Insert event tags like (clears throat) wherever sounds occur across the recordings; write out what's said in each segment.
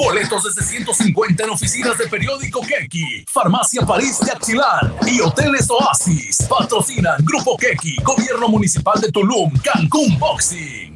Boletos desde 150 en oficinas de periódico Keki, Farmacia París de Axilar y Hoteles Oasis. Patrocinan Grupo Keki, Gobierno Municipal de Tulum, Cancún Boxing.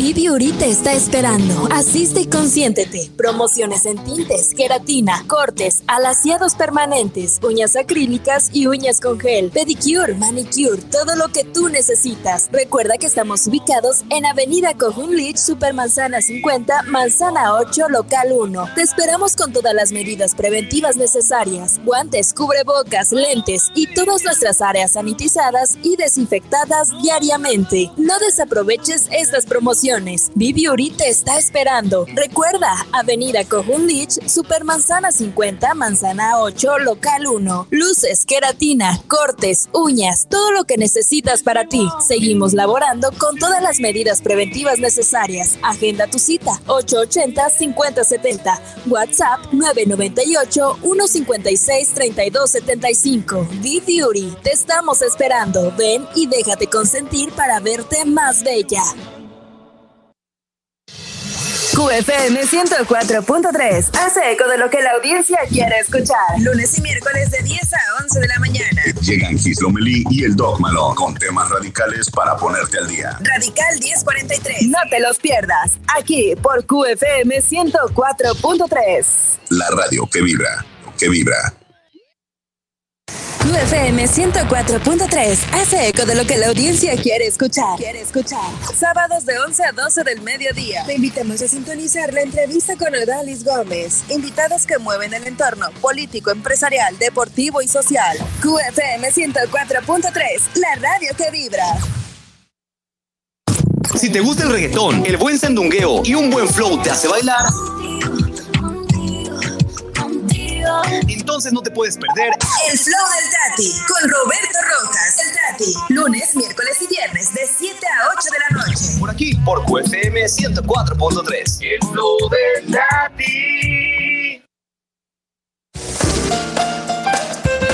Beauty te está esperando. Asiste y consiéntete. Promociones en tintes, queratina, cortes, alaciados permanentes, uñas acrílicas y uñas con gel, pedicure, manicure, todo lo que tú necesitas. Recuerda que estamos ubicados en Avenida Cojun Lich, Supermanzana 50, Manzana 8, Local 1. Te esperamos con todas las medidas preventivas necesarias: guantes, cubrebocas, lentes y todas nuestras áreas sanitizadas y desinfectadas diariamente. No desaproveches estas promociones Beauty te está esperando. Recuerda, Avenida Cojun Lich, Supermanzana 50, Manzana 8, Local 1. Luces, queratina, cortes, uñas, todo lo que necesitas para ti. Seguimos laborando con todas las medidas preventivas necesarias. Agenda tu cita 880-5070. WhatsApp 998-156-3275. B-Beauty, te estamos esperando. Ven y déjate consentir para verte más bella. QFM 104.3 hace eco de lo que la audiencia quiere escuchar. Lunes y miércoles de 10 a 11 de la mañana. Llegan Gis Lomelí y el Doc Malo con temas radicales para ponerte al día. Radical 1043. No te los pierdas. Aquí por QFM 104.3. La radio que vibra, que vibra. QFM 104.3 hace eco de lo que la audiencia quiere escuchar. Quiere escuchar. Sábados de 11 a 12 del mediodía. Te invitamos a sintonizar la entrevista con Odalis Gómez. Invitados que mueven el entorno político, empresarial, deportivo y social. QFM 104.3, la radio que vibra. Si te gusta el reggaetón, el buen sandungueo y un buen flow te hace bailar entonces no te puedes perder El Flow del Tati con Roberto Rojas. El Tati, lunes, miércoles y viernes de 7 a 8 de la noche. Por aquí, por QFM 104.3. El Flow del Tati.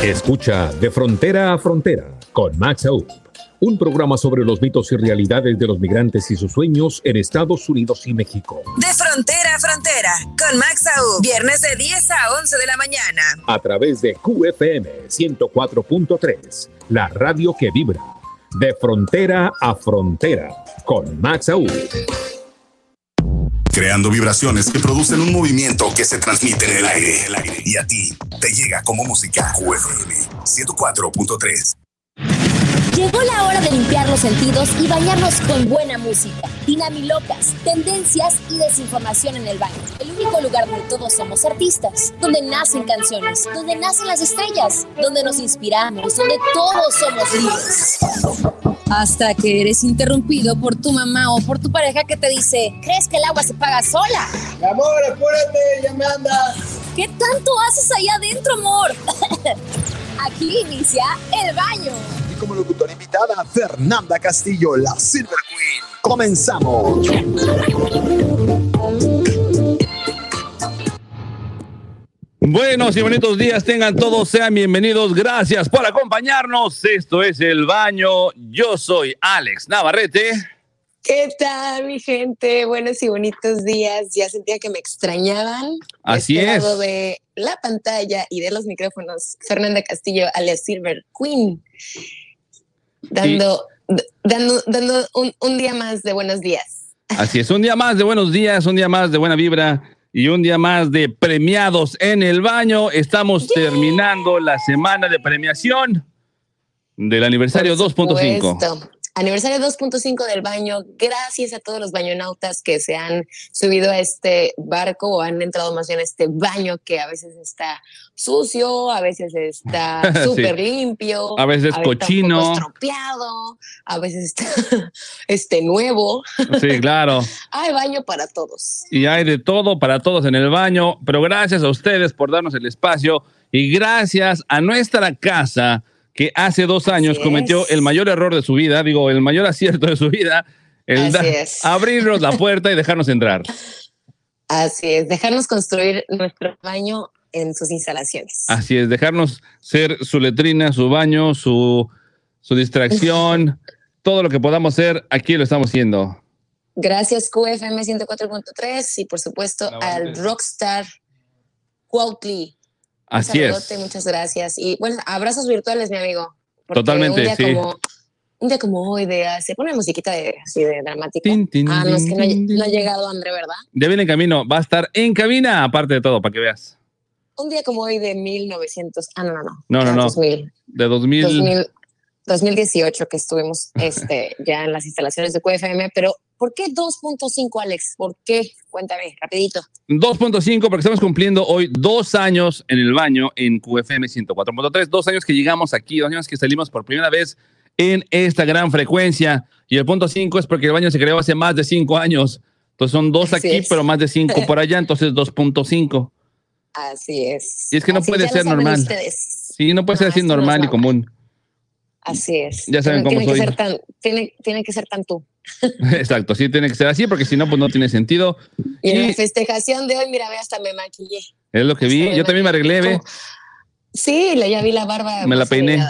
Escucha De Frontera a Frontera con Max Aub un programa sobre los mitos y realidades de los migrantes y sus sueños en Estados Unidos y México. De frontera a frontera, con Max Aub, viernes de 10 a 11 de la mañana. A través de QFM 104.3, la radio que vibra. De frontera a frontera, con Max Aub. Creando vibraciones que producen un movimiento que se transmite en el aire. El aire. Y a ti te llega como música. QFM 104.3. Llegó la hora de limpiar los sentidos y bañarnos con buena música, dinamilocas, tendencias y desinformación en el baño. El único lugar donde todos somos artistas, donde nacen canciones, donde nacen las estrellas, donde nos inspiramos, donde todos somos libres. Hasta que eres interrumpido por tu mamá o por tu pareja que te dice, ¿crees que el agua se paga sola? Amor, apúrate, ya me andas. ¿Qué tanto haces allá adentro, amor? (laughs) Aquí inicia el baño como locutora invitada Fernanda Castillo, la Silver Queen. Comenzamos. Buenos y bonitos días tengan todos, sean bienvenidos, gracias por acompañarnos. Esto es El Baño, yo soy Alex Navarrete. ¿Qué tal, mi gente? Buenos y bonitos días. Ya sentía que me extrañaban. Así este es. Lado de la pantalla y de los micrófonos, Fernanda Castillo, alias Silver Queen dando, dando, dando un, un, día más de buenos días. Así es, un día más de buenos días, un día más de buena vibra y un día más de premiados en el baño. Estamos terminando la semana de premiación del aniversario 2.5 aniversario 2.5 del baño. Gracias a todos los bañonautas que se han subido a este barco o han entrado más bien a este baño que a veces está sucio, a veces está (laughs) súper limpio, a veces, cochino, estropeado, a veces está (laughs) este nuevo. Sí, claro. (laughs) hay baño para todos. Y hay de todo para todos en el baño, pero gracias a ustedes por darnos el espacio y gracias a nuestra casa que hace dos años cometió el mayor error de su vida, digo, el mayor acierto de su vida, el abrirnos la puerta y dejarnos entrar. Así es, dejarnos construir nuestro baño en sus instalaciones. Así es, dejarnos ser su letrina, su baño, su, su distracción, (laughs) todo lo que podamos ser, aquí lo estamos haciendo. Gracias QFM 104.3 y por supuesto al rockstar Cuautli. Así es. Muchas gracias. Y bueno, abrazos virtuales, mi amigo. Totalmente, un día sí. Como, un día como hoy, de, se pone musiquita de, así de dramática. Tin, tin, ah, no, es que no, ha- no llegado André, ¿verdad? Ya viene en camino. Va a estar en cabina, aparte de todo, para que veas. Un día como hoy de 1900. Ah, no, no, no. No, no, no. 2000, De 2000. 2000, 2018 que estuvimos este, ya en las instalaciones de QFM, pero ¿por qué 2.5, Alex? ¿Por qué? Cuéntame, rapidito. 2.5, porque estamos cumpliendo hoy dos años en el baño en QFM 104.3. Dos años que llegamos aquí, dos años que salimos por primera vez en esta gran frecuencia. Y el punto 5 es porque el baño se creó hace más de cinco años. Entonces son dos Así aquí, es. pero más de cinco por allá, entonces 2.5. Así es. Y es que no Así puede ser normal. ustedes. Sí, no puede ser así normal y común. Así es. Ya saben cómo tiene que ser tan, tiene, tiene que ser tan tú. (laughs) Exacto, sí tiene que ser así, porque si no, pues no tiene sentido. Y en la festejación de hoy, mira, ve, hasta me maquillé. es lo que vi. Yo también me arreglé, ve. Sí, ya vi la barba. Me la peiné.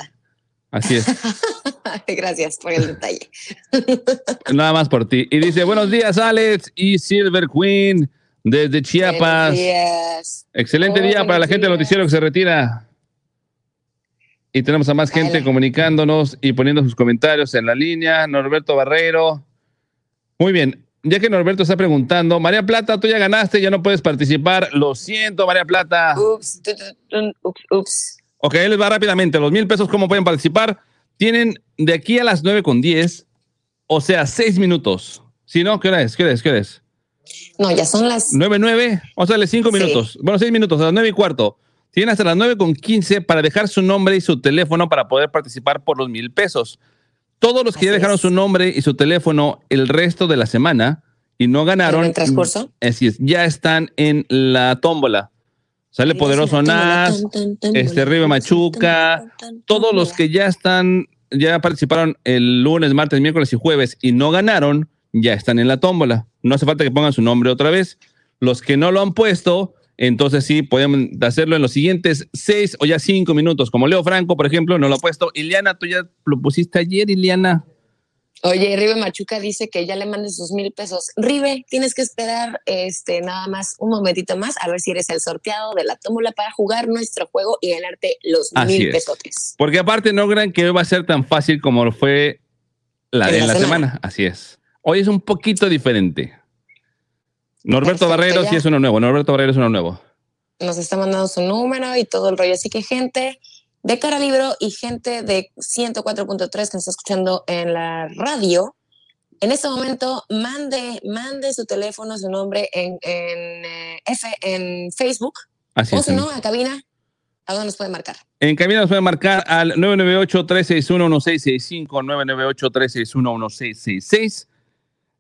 Así es. (laughs) Gracias por el detalle. (laughs) Nada más por ti. Y dice, buenos días, Alex y Silver Queen desde Chiapas. Buenos días. Excelente Oh, día para la gente del noticiero que se retira. Y tenemos a más gente Dale. comunicándonos y poniendo sus comentarios en la línea. Norberto Barreiro. Muy bien. Ya que Norberto está preguntando, María Plata, tú ya ganaste, ya no puedes participar. Lo siento, María Plata. Ups, ups, ups. Ok, ahí les va rápidamente. Los mil pesos, ¿cómo pueden participar? Tienen de aquí a las 9 con 10, o sea, 6 minutos. Si no, ¿qué hora es? ¿Qué hora es? ¿Qué hora es? No, ya son las. 9, 9, o sea, 5 Sí. minutos. Bueno, 6 minutos, a las 9 y cuarto. Tienen hasta las 9 con 15 para dejar su nombre y su teléfono para poder participar por los mil pesos. Todos los que Así ya dejaron es. su nombre y su teléfono el resto de la semana y no ganaron, ¿En el transcurso? así es, ya están en la tómbola. Sale Poderoso Nas, este Ribe Machuca, todos los que ya están, ya participaron el lunes, martes, miércoles y jueves y no ganaron, ya están en la tómbola. No hace falta que pongan su nombre otra vez. Los que no lo han puesto, entonces sí, podemos hacerlo en los siguientes seis o ya cinco minutos. Como Leo Franco, por ejemplo, no lo ha puesto. Ileana, tú ya lo pusiste ayer, Ileana. Oye, Ribe Machuca dice que ya le mandes sus mil pesos. Ribe, tienes que esperar este nada más un momentito más a ver si eres el sorteado de la tómbola para jugar nuestro juego y ganarte los Así mil es. pesotes. Porque aparte no crean que hoy va a ser tan fácil como lo fue la, En en la la semana. semana. Así es. Hoy es un poquito diferente. Norberto Perfecto, Barrero ya. sí es uno nuevo. Norberto Barrero es uno nuevo. Nos está mandando su número y todo el rollo. Así que gente de Cara Libro y gente de 104.3 que nos está escuchando en la radio, en este momento mande, mande su teléfono, su nombre en, en, eh, F, en Facebook Así o si no, a cabina, ¿a dónde nos puede marcar? En camino nos pueden marcar al 998-361-1665, 998-361-1666.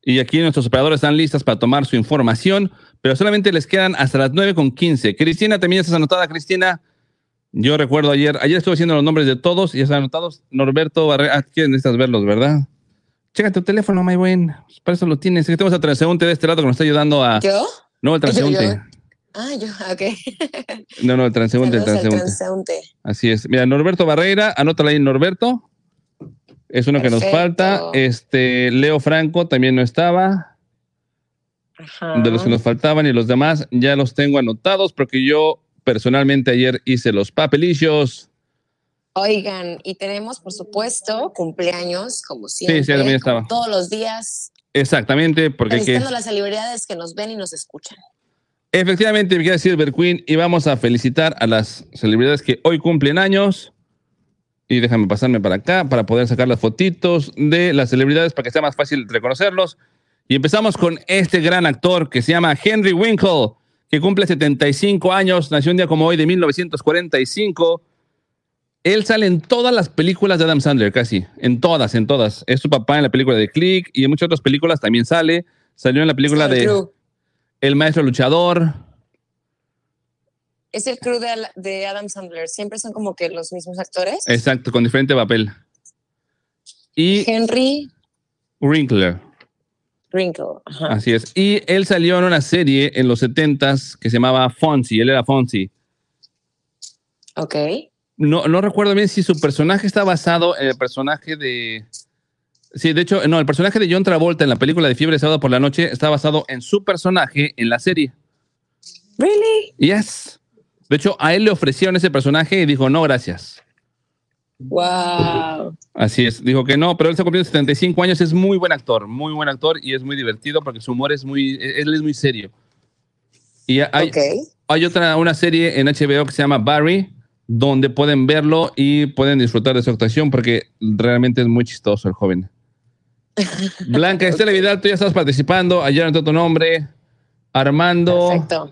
Y aquí nuestros operadores están listas para tomar su información, pero solamente les quedan hasta las 9 con 15. Cristina, también estás anotada, Cristina. Yo recuerdo ayer, ayer estuve haciendo los nombres de todos y ya están anotados. Norberto Barrera, ah, ¿quieres necesitas verlos, verdad? Checa tu teléfono, my buen. Pues Para eso lo tienes. Es que tenemos al transeúnte de este lado que nos está ayudando a. ¿Yo? No, el Yo, yo. transeúnte. Ah, yo, ok. No, no, el transeúnte, el Saludos al transeúnte. transeúnte. Así es. Mira, Norberto Barreira, anótala ahí, Norberto. Es uno que nos falta. Este, Leo Franco también no estaba. Ajá. De los que nos faltaban y los demás ya los tengo anotados porque yo personalmente ayer hice los papelillos. Oigan, y tenemos, por supuesto, cumpleaños, como siempre. sí, también como estaba. Todos los días, Exactamente, porque que, las celebridades que nos ven y nos escuchan. efectivamente, me queda Silver Queen y vamos a felicitar a las celebridades que hoy cumplen años. Y déjame pasarme para acá para poder sacar las fotitos de las celebridades para que sea más fácil reconocerlos. Y empezamos con este gran actor que se llama Henry Winkle, que cumple 75 años, nació un día como hoy de 1945. Él sale en todas las películas de Adam Sandler, casi, en todas, en todas. Es su papá en la película de Click y en muchas otras películas también sale. Salió en la película de. El Maestro Luchador. Es el crew de, Adam Sandler. Siempre son como que los mismos actores. Exacto, con diferente papel. Y Henry Winkler, Wrinkle. Ajá. así es. Y él salió en una serie en los 70s que se llamaba Fonzie, él era Fonzie. Ok. No, no recuerdo bien si su personaje está basado en el personaje de Sí, de hecho, no, el personaje de John Travolta en la película de Fiebre de Sábado por la Noche está basado en su personaje en la serie. ¿Really? Yes. De hecho, a él le ofrecieron ese personaje y dijo, no, gracias. Wow. Así es, dijo que no, pero él está cumpliendo 75 años, es muy buen actor, muy buen actor y es muy divertido porque su humor es muy, él es muy serio. Y hay, Ok. hay otra, una serie en HBO que se llama Barry, donde pueden verlo y pueden disfrutar de su actuación porque realmente es muy chistoso el joven. (laughs) Blanca Estela Vidal, tú ya estás participando, ayer anotó tu nombre, Armando, Perfecto.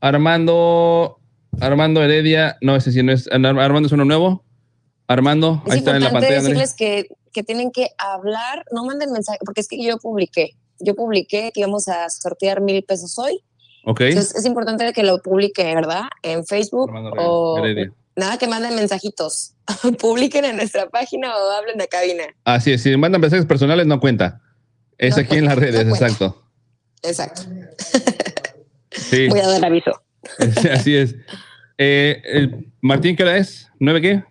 Armando, Armando Heredia, no, ese sí no es, Armando es uno nuevo. Armando, Es ahí está en la pantalla. Decirles que, que tienen que hablar, no manden mensaje, porque es que yo publiqué, yo publiqué que íbamos a sortear mil pesos hoy. Ok. Entonces es importante que lo publique, ¿verdad? En Facebook Armando o Heredia. nada que manden mensajitos. (laughs) Publiquen en nuestra página o hablen de cabina. Así es, si mandan mensajes personales no cuenta. Es No aquí en las redes, no exacto. Exacto. Sí, Voy a dar aviso. (laughs) así es. Eh, el- Martín, ¿qué hora es? ¿Nueve qué?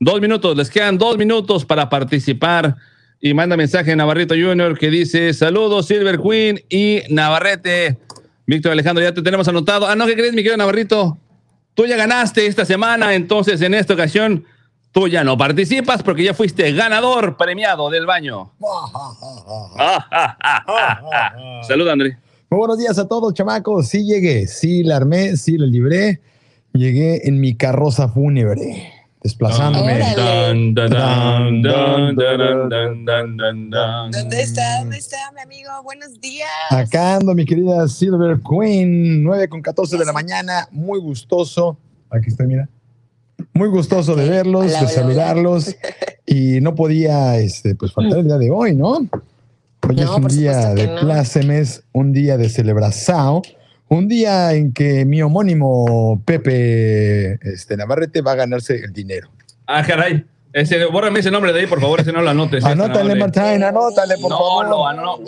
Dos minutos, les quedan dos minutos para participar. Y manda mensaje a Navarrito Junior que dice: Saludos, Silver Queen y Navarrete. Víctor Alejandro, ya te tenemos anotado. Ah, no, ¿qué crees, mi querido Navarrito? Tú ya ganaste esta semana, entonces en esta ocasión tú ya no participas porque ya fuiste ganador premiado del baño. (laughs) (laughs) Saluda, André. Buenos días a todos, chamacos. Sí llegué, sí la armé, sí la libré. Llegué en mi carroza fúnebre, desplazándome. ¿Dónde está? ¿Dónde está, mi amigo? Buenos días. Acando, mi querida Silver Queen, 9 con 14 de la mañana. Muy gustoso. Aquí está, mira. Muy gustoso de verlos, de saludarlos. (laughs) Y no podía este, pues, faltar el día de hoy, ¿no? Hoy No, es un día de no. plácemes, un día de celebración, un día en que mi homónimo Pepe este, Navarrete va a ganarse el dinero. Ah, caray. Ese, bórrame ese nombre de ahí, por favor, ese no lo anotes. Anótale, Martín. Anótale, por No, favor. no, no.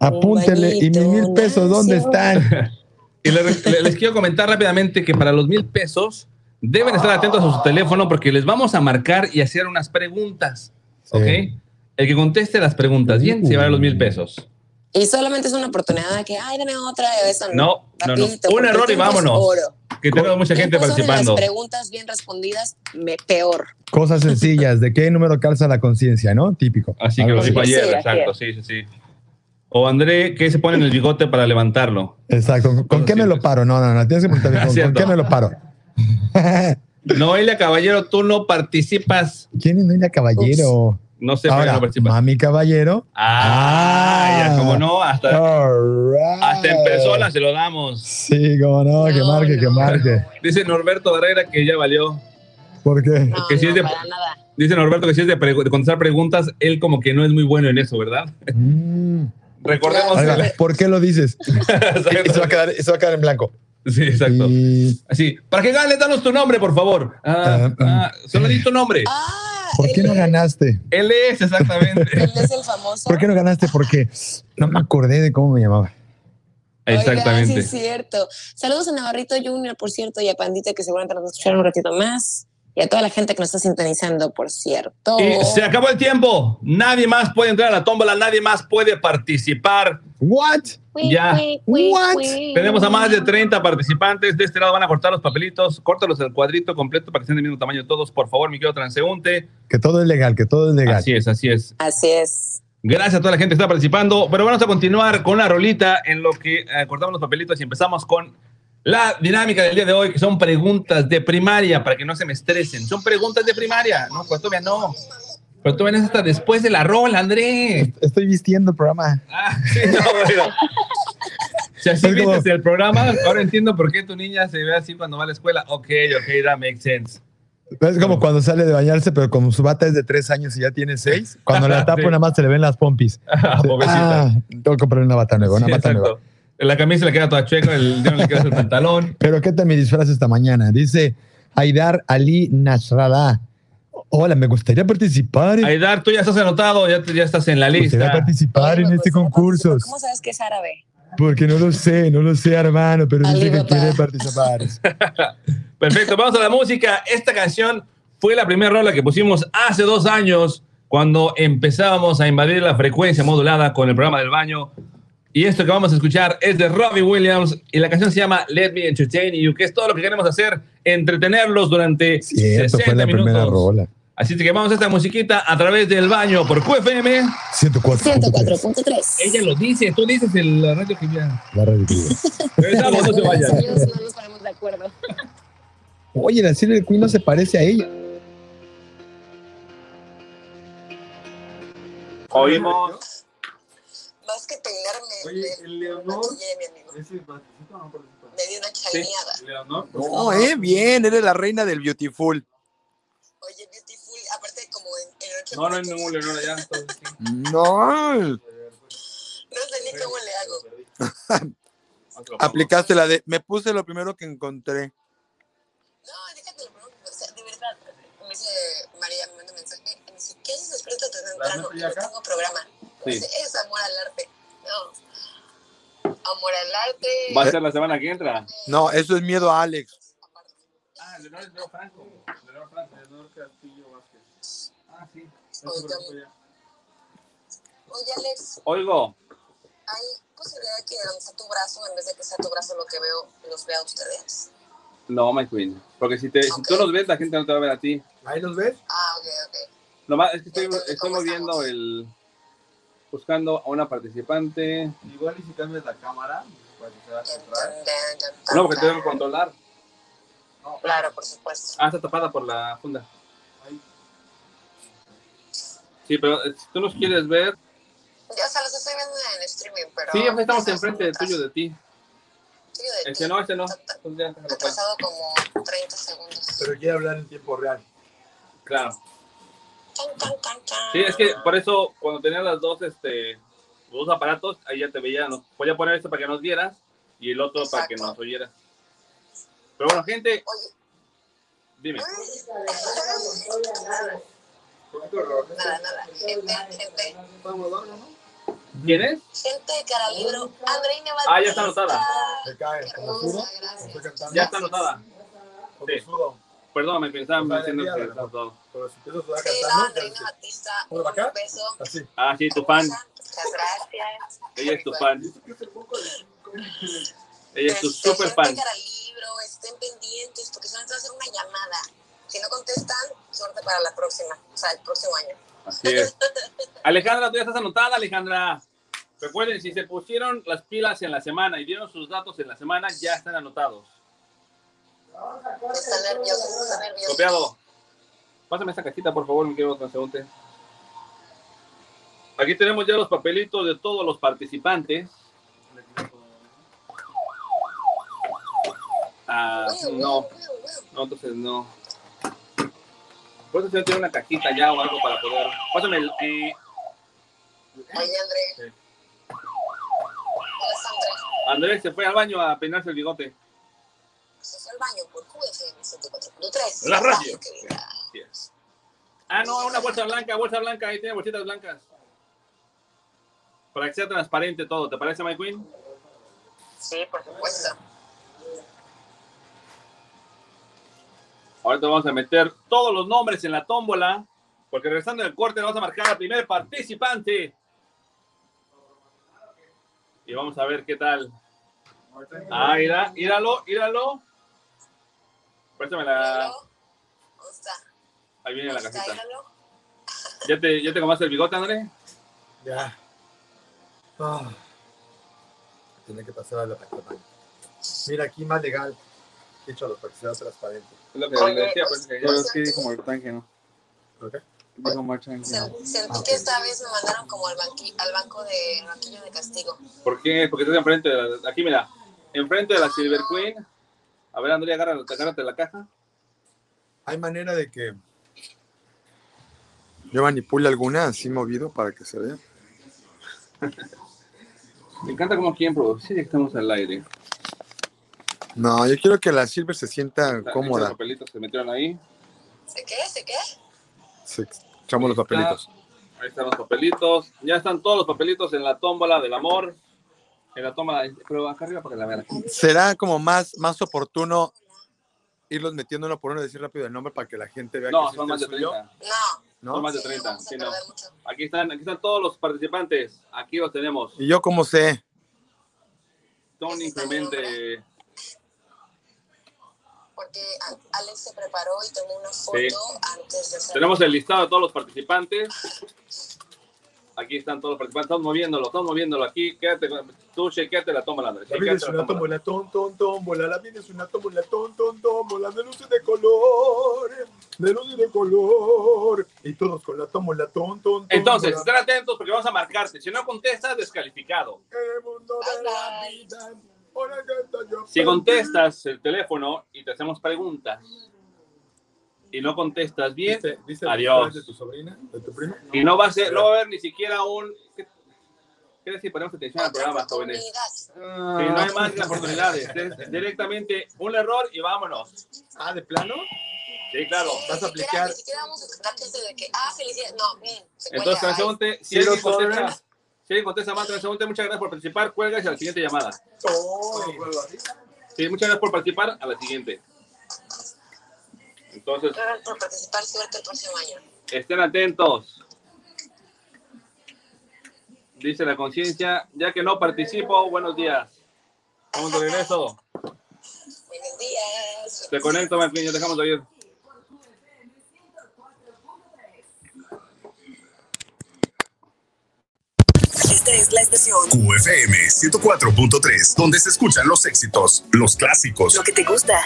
Apúntele. ¿Y mis mil pesos dónde están? (laughs) Y les, le- les quiero comentar rápidamente que para los mil pesos deben estar atentos a su teléfono porque les vamos a marcar y hacer unas preguntas. ¿Ok? El que conteste las preguntas bien se va a los mil pesos. Y solamente es una oportunidad de que, ay, dame otra, eso No, no, no. Rapidito, Un error y vámonos. oro. Que tenemos mucha gente participando. Las preguntas bien respondidas, me, peor. Cosas sencillas. ¿De qué número calza la conciencia, no? Típico. Así que lo dijo ayer, Sí, exacto, sí, sí, sí. O André, ¿qué se pone en el bigote para levantarlo? Exacto. ¿Con, con qué me lo paro? No, no, no. Tienes que preguntarme, ¿con, con qué me lo paro? (laughs) Noelia Caballero, tú no participas. ¿Quién es Noelia Caballero? No sé, Ahora, no participas. Mami Caballero. Ah, ya, como no, hasta, right. hasta en persona se lo damos. Sí, como no, que No, marque, que marque. (laughs) Dice Norberto Barrera que ya valió. ¿Por qué? No, Que si no, es de- para nada. Dice Norberto que si es de, contestar preguntas, él como que no es muy bueno en eso, ¿verdad? Mm. Recordemos. ¿Por qué lo dices? (laughs) Se va a quedar, se va a quedar en blanco. Sí, exacto. Y- Así, para que gane, danos tu nombre, por favor. Ah, Ah, ah, solo di tu nombre. Ah, ¿Por qué no ganaste? Él es, exactamente. él es el famoso. ¿Por qué no ganaste? Porque no me acordé de cómo me llamaba. Oigan, exactamente. sí, es cierto. Saludos a Navarrito Junior, por cierto, y a Pandita, que seguramente nos va a escuchar un ratito más. Y a toda la gente que nos está sintonizando, por cierto. Y se acabó el tiempo. Nadie más puede entrar a la tómbola, nadie más puede participar. ¿What? Ya. What? Tenemos a más de 30 participantes. De este lado van a cortar los papelitos. Córtalos el cuadrito completo para que estén del mismo tamaño todos, por favor, mi querido transeúnte. Que todo es legal, que todo es legal. Así es, así es. Así es. Gracias a toda la gente que está participando. Pero vamos a continuar con una rolita en lo que eh, cortamos los papelitos y empezamos con la dinámica del día de hoy, que son preguntas de primaria, para que no se me estresen. Son preguntas de primaria. No, pues todavía no. Pero tú vienes hasta después de la rola, André. Estoy vistiendo el programa. Ah, sí, no, bueno. Si así Es como- viste el programa, ahora entiendo por qué tu niña se ve así cuando va a la escuela. Ok, ok, that makes sense. Es como cuando sale de bañarse, pero como su bata es de tres años y ya tiene seis, cuando la (laughs) tapa Sí. nada más se le ven las pompis. Ah. Ah, tengo que comprar una bata nueva, una Sí, bata exacto. nueva. La camisa le queda toda chueca, el dedo le queda el pantalón. (laughs) Pero ¿qué tal mi disfraz esta mañana? Dice Aidar Ali Nasrallah. Hola, me gustaría participar. Aidar, tú ya estás anotado, ya, te- ya estás en la Me gustaría lista. participar en este concurso. ¿Cómo sabes que es árabe? Porque no lo sé, no lo sé, hermano, pero dice que Alibaba. quiere participar. (laughs) Perfecto, vamos a la música. Esta canción fue la primera rola que pusimos hace dos años cuando empezábamos a invadir la frecuencia modulada con el programa del baño. Y esto que vamos a escuchar es de Robbie Williams y la canción se llama Let Me Entertain You, que es todo lo que queremos hacer, entretenerlos durante Cierto, 60 fue la primera minutos. rola. Así que vamos a esta musiquita a través del baño por QFM. 104.3. Ella lo dice, tú dices el la radio que ya. La radio que. Regresamos, no se vayan. Ellos no nos ponemos de acuerdo. Oye, la Silver Queen no se parece a ella. Oímos. Que peinarme, Oye, el Leonor. maquillé, mi amigo. ¿Ese participa o no? Me di una chaneada. Leonor. No, eh, bien, eres la reina del Beautiful. Oye, Beautiful, aparte como en, en ocho No, no hay minutos, ningún Leonor allá. (laughs) No. no sé ni cómo le hago. Aplicaste la de. Me puse lo primero que encontré. No, déjate lo primero, o sea, de verdad. Me dice María, me manda un mensaje y me dice, ¿qué haces despierta tan temprano? neta Y ya no acá? tengo programa. Sí. dice, es amor al arte. No. Amor al arte. Va a ser la semana que entra. No, eso es miedo a Alex. Ah, Leonor Franco. Leonor Franco. Leonor Castillo Vázquez. Ah, sí. Oye, Alex, Oigo. ¿hay posibilidad de que donde está tu brazo, en vez de que sea tu brazo lo que veo, los vea a ustedes? No, my queen. Porque si, te, si tú los ves, la gente no te va a ver a ti. Ahí los ves. Ah, ok, ok. Nomás es que estoy, Entonces, estoy ¿cómo moviendo estamos? el. Buscando a una participante. Igual y si cambias la cámara, que se tan, tan, tan, No, porque tengo que controlar. Claro, por supuesto. Ah, está tapada por la funda. Sí, pero eh, si tú nos quieres ver. Ya, o sea, los estoy viendo en streaming, pero... Sí, estamos enfrente de tuyo de ti. Tuyo de Ese ti. no, ese no. Pues ya, pues. atrasado como 30 segundos. Pero quiere hablar en tiempo real. Claro. Sí, es que por eso cuando tenía las dos, este, dos aparatos, ahí ya te veía, nos podía poner este para que nos vieras y el otro para que nos oyeras. Pero bueno, gente, Oye, dime. nada, nada. Gente, gente, ¿Quién es? gente de cara libro. Andreina Batista. Ah, ya está anotada. Se cae. Como sudo. Ya está anotada. Sí. Perdón, me pensaba del que día, está anotado. Pero si empiezo a sudar Sí, no, cantando, Andreina ya Batista. ¿Puedo para acá? Así. Ah, sí, tu fan. Muchas gracias. Ella es tu fan. Ella es tu super fan. libro, estén pendientes porque solamente va a hacer una llamada. Si no contestan, suerte para la próxima, o sea, el próximo año. Así es. (laughs) Alejandra, tú ya estás anotada, Alejandra. Recuerden, si se pusieron las pilas en la semana y dieron sus datos en la semana, ya están anotados. Están nerviosos, están nerviosos. Copiado. Pásame esa cajita, por favor, mi querido transeúnte. Aquí tenemos ya los papelitos de todos los participantes. Ah, no, no, entonces no. Puedes tener una cajita ya o algo para poder. Pásame el. eh, Oye, André. ¿Dónde está André? Andrés se fue al baño a peinarse el bigote. Se fue al baño por QFM 104.3. La radio. querida. Así es. Ah, no, una bolsa blanca, bolsa blanca, ahí tiene bolsitas blancas. Para que sea transparente todo, ¿te parece, My Queen? Sí, por supuesto. Ahorita vamos a meter todos los nombres en la tómbola, porque regresando del corte vamos a marcar al primer participante. Y vamos a ver qué tal. Ah, mira, íralo, íralo. Préstame la. ¿Dónde está? Ahí viene la. Míralo. ¿Ya te, ya te comaste el bigote, André? Ya. Ah. Tiene que pasar a la pantalla. Mira, aquí más legal. Échalo para que sea transparente. Es lo que Oye, le decía, pues, que yo es que dijo Martanje, ¿no? ¿Ok? Dijo Martanje. Sen- Sentí que esta vez me mandaron como al, banqui- al banco de al banquillo de castigo. ¿Por qué? Porque estás enfrente de la, aquí, mira, enfrente de la Silver Queen. A ver, Andrea, agárrate, agárrate la caja. Hay manera de que yo manipule alguna así movido para que se vea. (laughs) Me encanta como quien produce, ya que estamos al aire. No, yo quiero que la Silver se sienta Los cómoda. papelitos se metieron ahí. ¿Se qué? ¿Se qué? Se- echamos los papelitos. Ahí están los papelitos. Ya están todos los papelitos en la tómbola del amor. En la tómbola, pero acá arriba para que la vean. Será como más, más oportuno irlos metiendo uno por uno y decir rápido el nombre para que la gente vea No, que son más de el suyo. 30. No, ¿no? Son más de 30. sí, no. Aquí están, aquí están todos los participantes. Aquí los tenemos. ¿Y yo cómo sé? Tony Inclemente. Porque Alex se preparó y tomó una foto Sí. antes de hacer. Tenemos el listado de todos los participantes. Aquí están todos los participantes. Estamos moviéndolo, estamos moviéndolo. Aquí, quédate, tú, quédate la toma, Andrés. La vida es una tómbola, ton, ton, tómbola. La vida es una tómbola, ton, ton, tómbola. De luces de color, de luces de color. Y todos con la tómbola, ton, ton, Entonces, tómbola. estén atentos porque vamos a marcarte. Si no contestas, descalificado. El mundo de la vida, Si contestas el teléfono y te hacemos preguntas y no contestas bien, ¿Viste- viste el adiós. de tu sobrina? ¿De tu prima? Y no va a ser, no va a haber ni siquiera un. ¿Qué, qué decir? Ponemos atención al programa, jóvenes. Sí, no hay más que oportunidades. Es directamente un error y vámonos. Ah, ¿de plano? Sí, claro. Vas a aplicar. Ni siquiera vamos a chance de que, ah, felicidades. No, cuelga. Entonces, transeúnte, si alguien contesta, si contesta más, transeúnte, muchas gracias por participar. Cuelgas a la siguiente llamada. Sí, muchas gracias por participar. A la siguiente. Entonces, Gracias por participar, suerte el próximo año. estén atentos. Dice la conciencia, ya que no participo, buenos días. Vamos de regreso. Buenos días. Te conecto, Martín, ya dejamos de oír. Esta es la estación. QFM 104.3, donde se escuchan los éxitos, los clásicos. Lo que te gusta.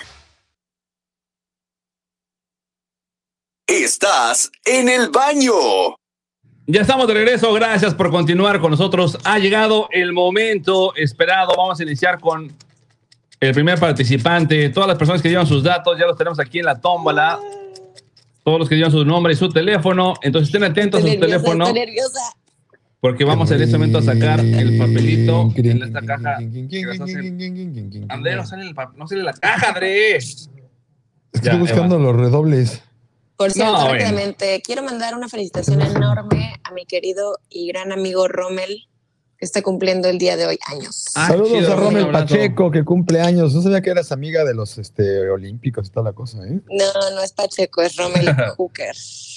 Estás en el baño. Ya estamos de regreso, gracias por continuar con nosotros. Ha llegado el momento esperado. Vamos a iniciar con el primer participante. Todas las personas que llevan sus datos ya los tenemos aquí en la tómbola. Todos los que llevan su nombre y su teléfono. Entonces estén atentos a su nerviosa, teléfono estoy nerviosa. porque vamos en este momento a sacar el papelito en esta caja. André, no sale, el no sale la caja, André. Estoy buscando los redobles. Por cierto, No, bueno. rápidamente, quiero mandar una felicitación enorme a mi querido y gran amigo Rommel, que está cumpliendo el día de hoy años. Saludos a Rommel. Pacheco, que cumple años. No sabía que eras amiga de los este, olímpicos y toda la cosa, ¿eh? No, no es Pacheco, es Rommel (laughs) Hooker.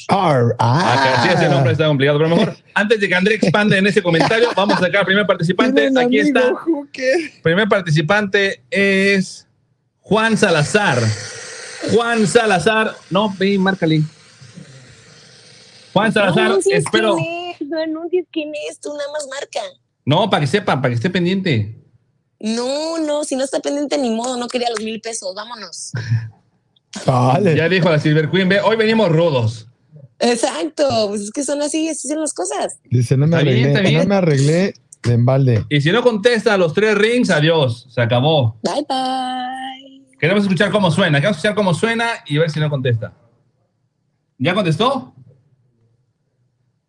Ar- Ah, sí, ese nombre está complicado, pero mejor, (laughs) antes de que André expande en ese comentario, vamos a sacar al primer participante. Aquí amigo está. Hooker. Primer participante es Juan Salazar. Juan Salazar. No, ve, márcale. Juan Salazar, no espero. quién es, no anuncies quién es, tú nada más marca. No, para que sepa, para que esté pendiente. No, no, si no está pendiente ni modo, no quería los mil pesos, vámonos. (laughs) Vale. Ya dijo la Silver Queen, ve, hoy venimos rudos. Exacto, pues es que son así, así son las cosas. Dice, no me Está bien, arreglé, está bien. no me arreglé de embalde. Y si no contesta a los tres rings, adiós, se acabó. Bye bye. Queremos escuchar cómo suena, queremos escuchar cómo suena y ver si no contesta. ¿Ya contestó?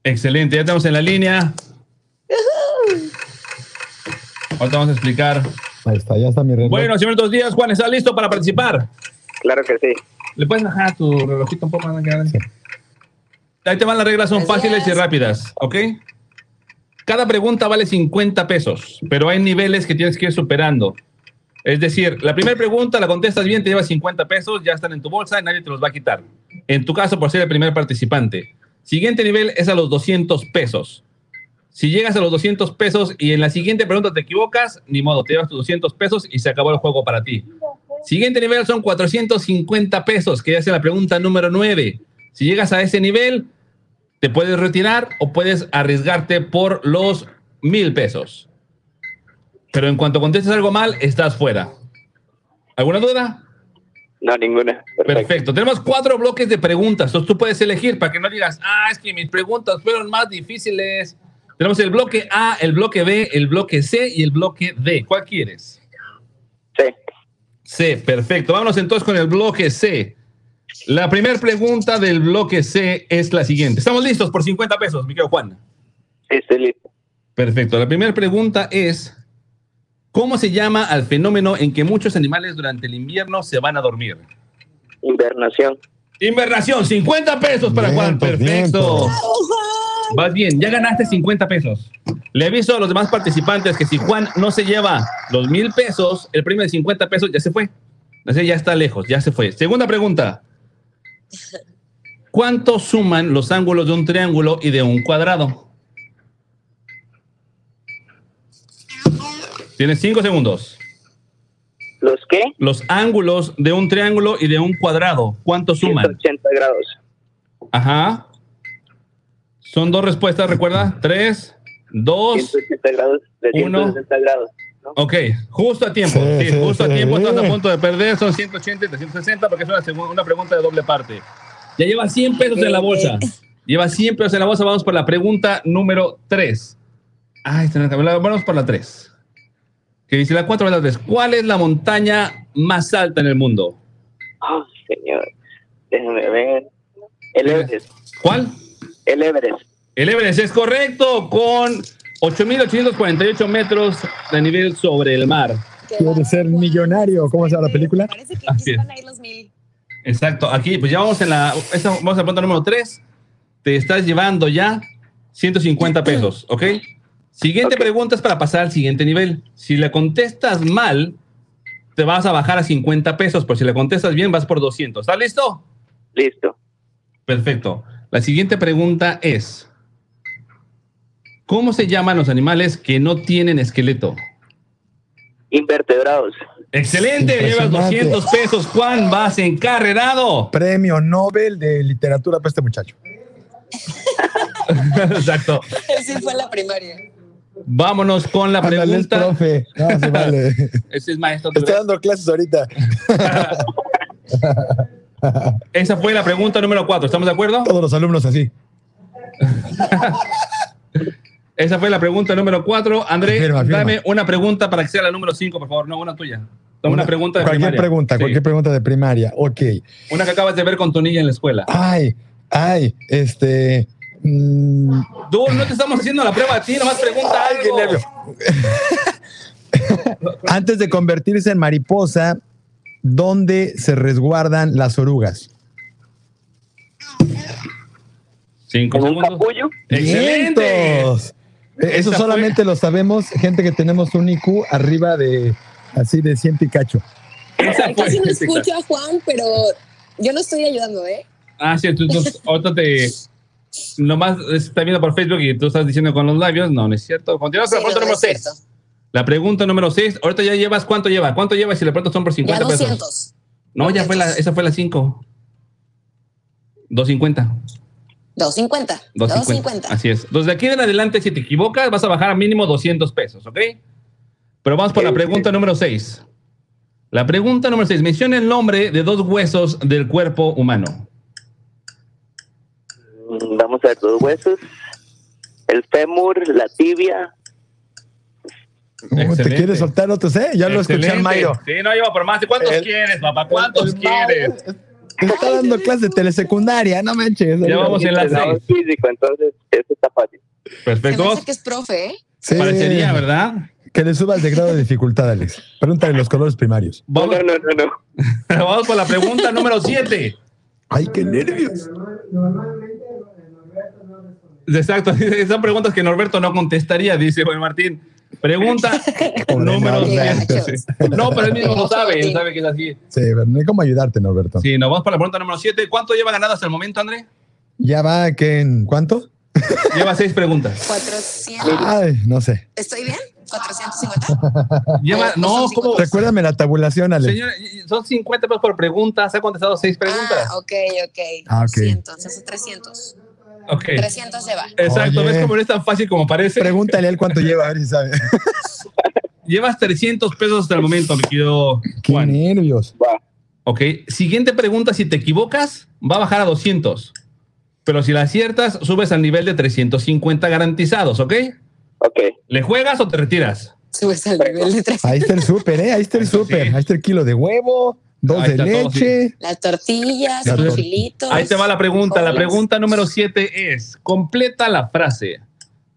Excelente, ya estamos en la línea. Ahorita vamos a explicar. Ahí está, ya está mi reloj. Bueno, señor, dos días. Juan, ¿está listo para participar? Claro que sí. ¿Le puedes bajar tu relojito un poco más grande? Ahí te van las reglas, son fáciles y rápidas, ¿ok? Cada pregunta vale 50 pesos, pero hay niveles que tienes que ir superando. Es decir, la primera pregunta la contestas bien, te lleva 50 pesos, ya están en tu bolsa y nadie te los va a quitar. En tu caso, por ser el primer participante. Siguiente nivel es a los 200 pesos. Si llegas a los 200 pesos y en la siguiente pregunta te equivocas, ni modo, te llevas tus 200 pesos y se acabó el juego para ti. Siguiente nivel son 450 pesos, que ya es la pregunta número 9. Si llegas a ese nivel, te puedes retirar o puedes arriesgarte por los mil pesos. Pero en cuanto contestes algo mal, estás fuera. ¿Alguna duda? No, ninguna. Perfecto. Tenemos cuatro bloques de preguntas. Entonces tú puedes elegir para que no digas, ah, es que mis preguntas fueron más difíciles. Tenemos el bloque A, el bloque B, el bloque C y el bloque D. ¿Cuál quieres? C. C, perfecto. Vámonos entonces con el bloque C. La primera pregunta del bloque C es la siguiente. Estamos listos por 50 pesos, mi querido Juan. Sí, estoy listo. Perfecto. La primera pregunta es, ¿cómo se llama al fenómeno en que muchos animales durante el invierno se van a dormir? Invernación. Invernación, 50 pesos para Juan. Perfecto. Vas bien, ya ganaste 50 pesos. Le aviso a los demás participantes que si Juan no se lleva los mil pesos, el premio de 50 pesos ya se fue. Ya está lejos, ya se fue. Segunda pregunta. ¿Cuánto suman los ángulos de un triángulo y de un cuadrado? Tienes cinco segundos. ¿Los qué? Los ángulos de un triángulo y de un cuadrado. ¿Cuánto suman? 180 grados. Ajá. Son dos respuestas, recuerda. Tres, dos. 180 grados de Uno. 160 grados. Ok, justo a tiempo. Sí, Sí, sí, justo a sí. tiempo. Estás a punto de perder. Son 180 y 360 porque es una, pregunta de doble parte. Ya lleva 100 pesos en la bolsa. Lleva 100 pesos en la bolsa. Vamos por la pregunta número 3. Ay, está en la tabla. vamos por la 3. Que dice la 4 la 3. ¿Cuál es la montaña más alta en el mundo? Oh, señor. Déjame ver. El Everest. ¿Cuál? El Everest. El Everest es correcto con 8.848 metros de nivel sobre el mar. ¿Quieres ser millonario? ¿Cómo se llama la película? Así es. Exacto, aquí pues ya vamos en la, esta- vamos a la pregunta número 3. Te estás llevando ya 150 pesos, ¿ok? Siguiente pregunta es para pasar al siguiente nivel. Si le contestas mal, te vas a bajar a 50 pesos, pero si le contestas bien, vas por 200. ¿Estás listo? Listo. Perfecto. La siguiente pregunta es, ¿cómo se llaman los animales que no tienen esqueleto? Invertebrados. Excelente, llevas Impresionante. 200 pesos. Juan, vas encarrerado. Premio Nobel de literatura para este muchacho. (laughs) Exacto. Sí, fue la primaria. Vámonos con la pregunta. profe. No, se vale. (laughs) Ese es maestro. ¿tú Está dando clases ahorita. (laughs) Esa fue la pregunta número 4. ¿Estamos de acuerdo? Todos los alumnos así. (laughs) Esa fue la pregunta número 4. André, Afirma, afirma. dame una pregunta para que sea la número 5, por favor. No, una tuya. Dame una, pregunta de Cualquier primaria. pregunta, Sí. cualquier pregunta de primaria. Ok. Una que acabas de ver con tu niña en la escuela. Ay, ay, este. Mm, Tú, no te estamos haciendo la prueba a ti, nomás pregunta algo. nervio. (laughs) antes de convertirse en mariposa, ¿dónde se resguardan las orugas? Cinco ¿En un capullo? ¡Excelente! Eh, Eso solamente lo sabemos gente que tenemos un IQ arriba de así de ciento y cacho. Esa fue- Casi no escucho a Juan, pero yo no estoy ayudando, ¿eh? Ah, sí, tú, entonces, ahorita te. Nomás está viendo por Facebook y tú estás diciendo con los labios. No, no es cierto. Continuamos con Sí, la pregunta no, número es 6. La pregunta número 6. Ahorita ya llevas, ¿cuánto lleva? ¿Cuánto llevas si le preguntas son por Ya 50 pesos? 200. No, ya fue la, esa fue la 5. 250. 250. 250. 250. Así es. Entonces, de aquí en adelante, si te equivocas, vas a bajar a mínimo 200 pesos, ¿ok? Pero vamos por la pregunta número 6. La pregunta número 6. Menciona el nombre de dos huesos del cuerpo humano. Vamos a ver los huesos. El fémur, la tibia. Uh, ¿Te quieres soltar otros, eh? Ya lo escuché al. Mayro. Sí, no lleva por más. ¿Cuántos El- quieres, papá? ¿Cuántos quieres? Te está dando clases de telesecundaria, no manches. Ya vamos en la 6. físico, entonces eso está fácil. Se Perfecto. me hace que es profe, ¿eh? Sí. Parecería, ¿verdad? Que le subas de grado de dificultad, Alex. Pregúntale los colores primarios. No, Vamos, no, no, no. no. (laughs) vamos por la pregunta número 7. Ay, qué nervios. Exacto. (laughs) Son preguntas que Norberto no contestaría, dice Juan Martín. Pregunta (laughs) número Norberto. 7. No, pero él mismo lo sabe. Él sabe que es así. Sí, pero no hay cómo ayudarte, Norberto. Sí, nos vamos por la pregunta número 7. ¿Cuánto lleva ganado hasta el momento, André? Ya va, que en cuánto? (laughs) Lleva seis preguntas. 400. Ay, no sé. ¿Estoy bien? 450. Lleva, no, ¿cómo? Recuérdame la tabulación, Alex. Señora, son 50 pesos por pregunta. Se ha contestado seis preguntas. Ah, ok, ok. Ah, ok. 200, hace 300. Ok. 300 se va. Exacto, Oye. ves cómo no es tan fácil como parece. Pregúntale a él cuánto lleva, a ver si sabe. (laughs) Llevas 300 pesos hasta el momento, mi querido Qué nervios. Va. Ok, siguiente pregunta, si te equivocas, va a bajar a 200. Pero si la aciertas, subes al nivel de 350 garantizados, ¿ok? Ok. ¿Le juegas o te retiras? Subes al nivel de 300. Ahí está el súper, ¿eh? Ahí está el súper. sí. Ahí está el kilo de huevo, dos Ahí de está todo, leche. Las tortillas, La los chilitos. Ahí te va la pregunta. La pregunta número 7 es, completa la frase.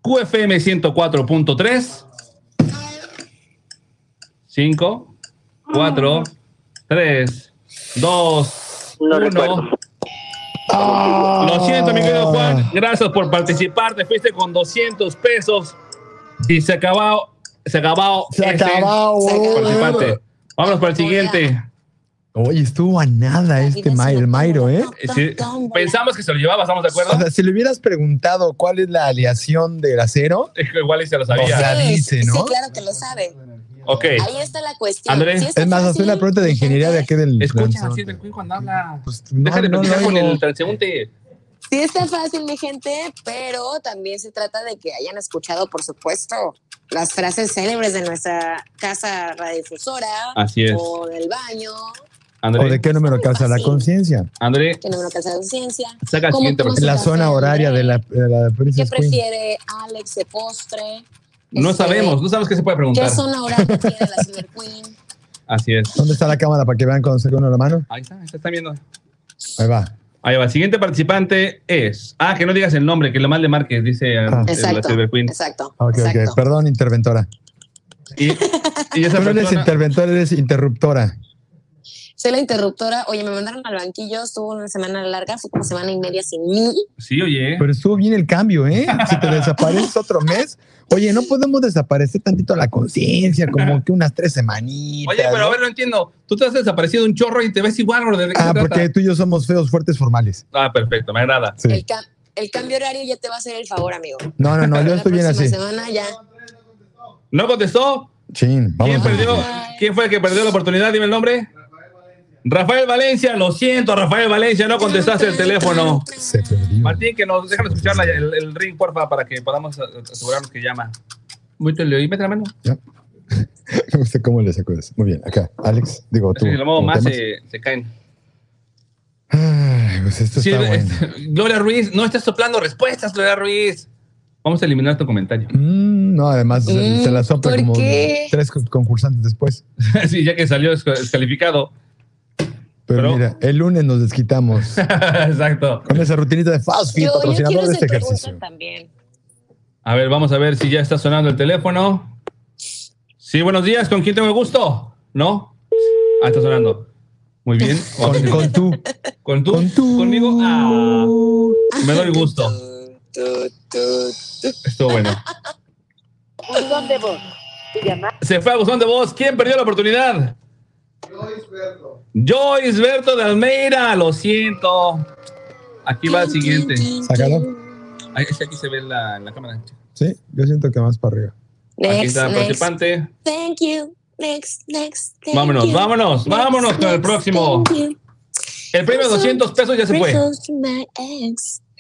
QFM 104.3. 5, 4, 3, 2, No 1. recuerdo. Lo siento, mi querido Juan. Gracias por participar. Te fuiste con 200 pesos y se acabó. Se acabó. Se acabó. Se acabó. participante. Vámonos para el siguiente. Oye, estuvo a nada este Ma- el Mayro, ¿eh? Sí, pensamos que se lo llevaba, ¿estamos de acuerdo? O sea, si le hubieras preguntado cuál es la aleación del acero, Es que igual se lo o sea, sabía. dice, Sí, ¿no? claro que lo sabe. Ok. Ahí está la cuestión. Andrés. Sí Es más, hacer una pregunta de ingeniería de aquí del. Escucha, así del Queen cuando habla. no, Deja de no platicar lo con el transeúnte. Sí está fácil, mi gente, pero también se trata de que hayan escuchado, por supuesto, las frases célebres de nuestra casa radiodifusora Así es. o del baño, André. ¿O de qué número calza la conciencia? André, que número casa de ciencia. Saca el ¿Cómo siguiente tomas En la zona horaria de la, de la ¿Qué prefiere Alex de postre? no Este, sabemos, no sabemos qué se puede ¿Qué preguntar. zona horaria tiene la (laughs) Silver Queen? Así es. ¿Dónde está la cámara para que vean cuando saca uno la mano? Ahí está, ahí está, está viendo. Ahí va. Ahí va. El siguiente participante es. Ah, que no digas el nombre, que lo mal le marques, dice eh, la Exacto, Silver Queen. exacto, Ok, exacto. ok. Perdón, interventora. Y, y esa no eres interventora, eres interruptora. Soy la interruptora. Oye, me mandaron al banquillo, estuvo una semana larga, fue como semana y media sin mí. Sí, oye. Pero estuvo bien el cambio, ¿eh? Si te desapareces otro mes. Oye, no podemos desaparecer tantito la conciencia, como que unas tres semanitas. Oye, pero a ver, no entiendo. Tú te has desaparecido un chorro y te ves igual. ¿De Ah, trata? porque tú y yo somos feos, fuertes, formales. Ah, perfecto, me agrada. Sí. El, ca- el cambio horario ya te va a hacer el favor, amigo. No, no, no, yo La estoy bien así. semana ya. ¿No contestó? Chin, vamos. ¿Quién perdió? ¿Quién fue el que perdió la oportunidad? Dime el nombre. Rafael Valencia, lo siento, Rafael Valencia, no contestaste el teléfono. Martín, que nos dejan escuchar la- el, el ring, porfa, para que podamos a- asegurarnos que llama. Métele, mete la mano. Me gusta (laughs) cómo le saco eso. Muy bien, acá. Alex, digo tú. Si lo muevo ¿cómo más, se, se caen. Ay, pues esto Sí, está bueno. (laughs) Gloria Ruiz, no estás soplando respuestas, Gloria Ruiz. Vamos a eliminar tu comentario. Mm, no, además se- Mm, se la sopla ¿por como qué? tres co- concursantes después. (laughs) sí, ya que salió desca- descalificado. Pero, Pero- mira, el lunes nos desquitamos (laughs) Exacto. con esa rutinita de Fast Yo, yo patrocinador de este ejercicio. también. A ver, vamos a ver si ya está sonando el teléfono. Sí, buenos días. ¿Con quién tengo el gusto? ¿No? Ah, está sonando. Muy bien. (laughs) Con, con tú. ¿Con tú? Con tú. ¿Conmigo? Ah, me doy gusto. Estuvo bueno. Buzón de voz. Se fue a buzón de voz. ¿Quién perdió la oportunidad? Joyce Berto de Almeida. Lo siento. Aquí va el siguiente. Sácalo. Ahí, aquí se ve en la, en la cámara. Sí, yo siento que más para arriba. Aquí Next, está el next. participante. Thank you. Next, next. thank Vámonos, you. vámonos, Next, vámonos con el próximo. El premio de 200 pesos ya se fue.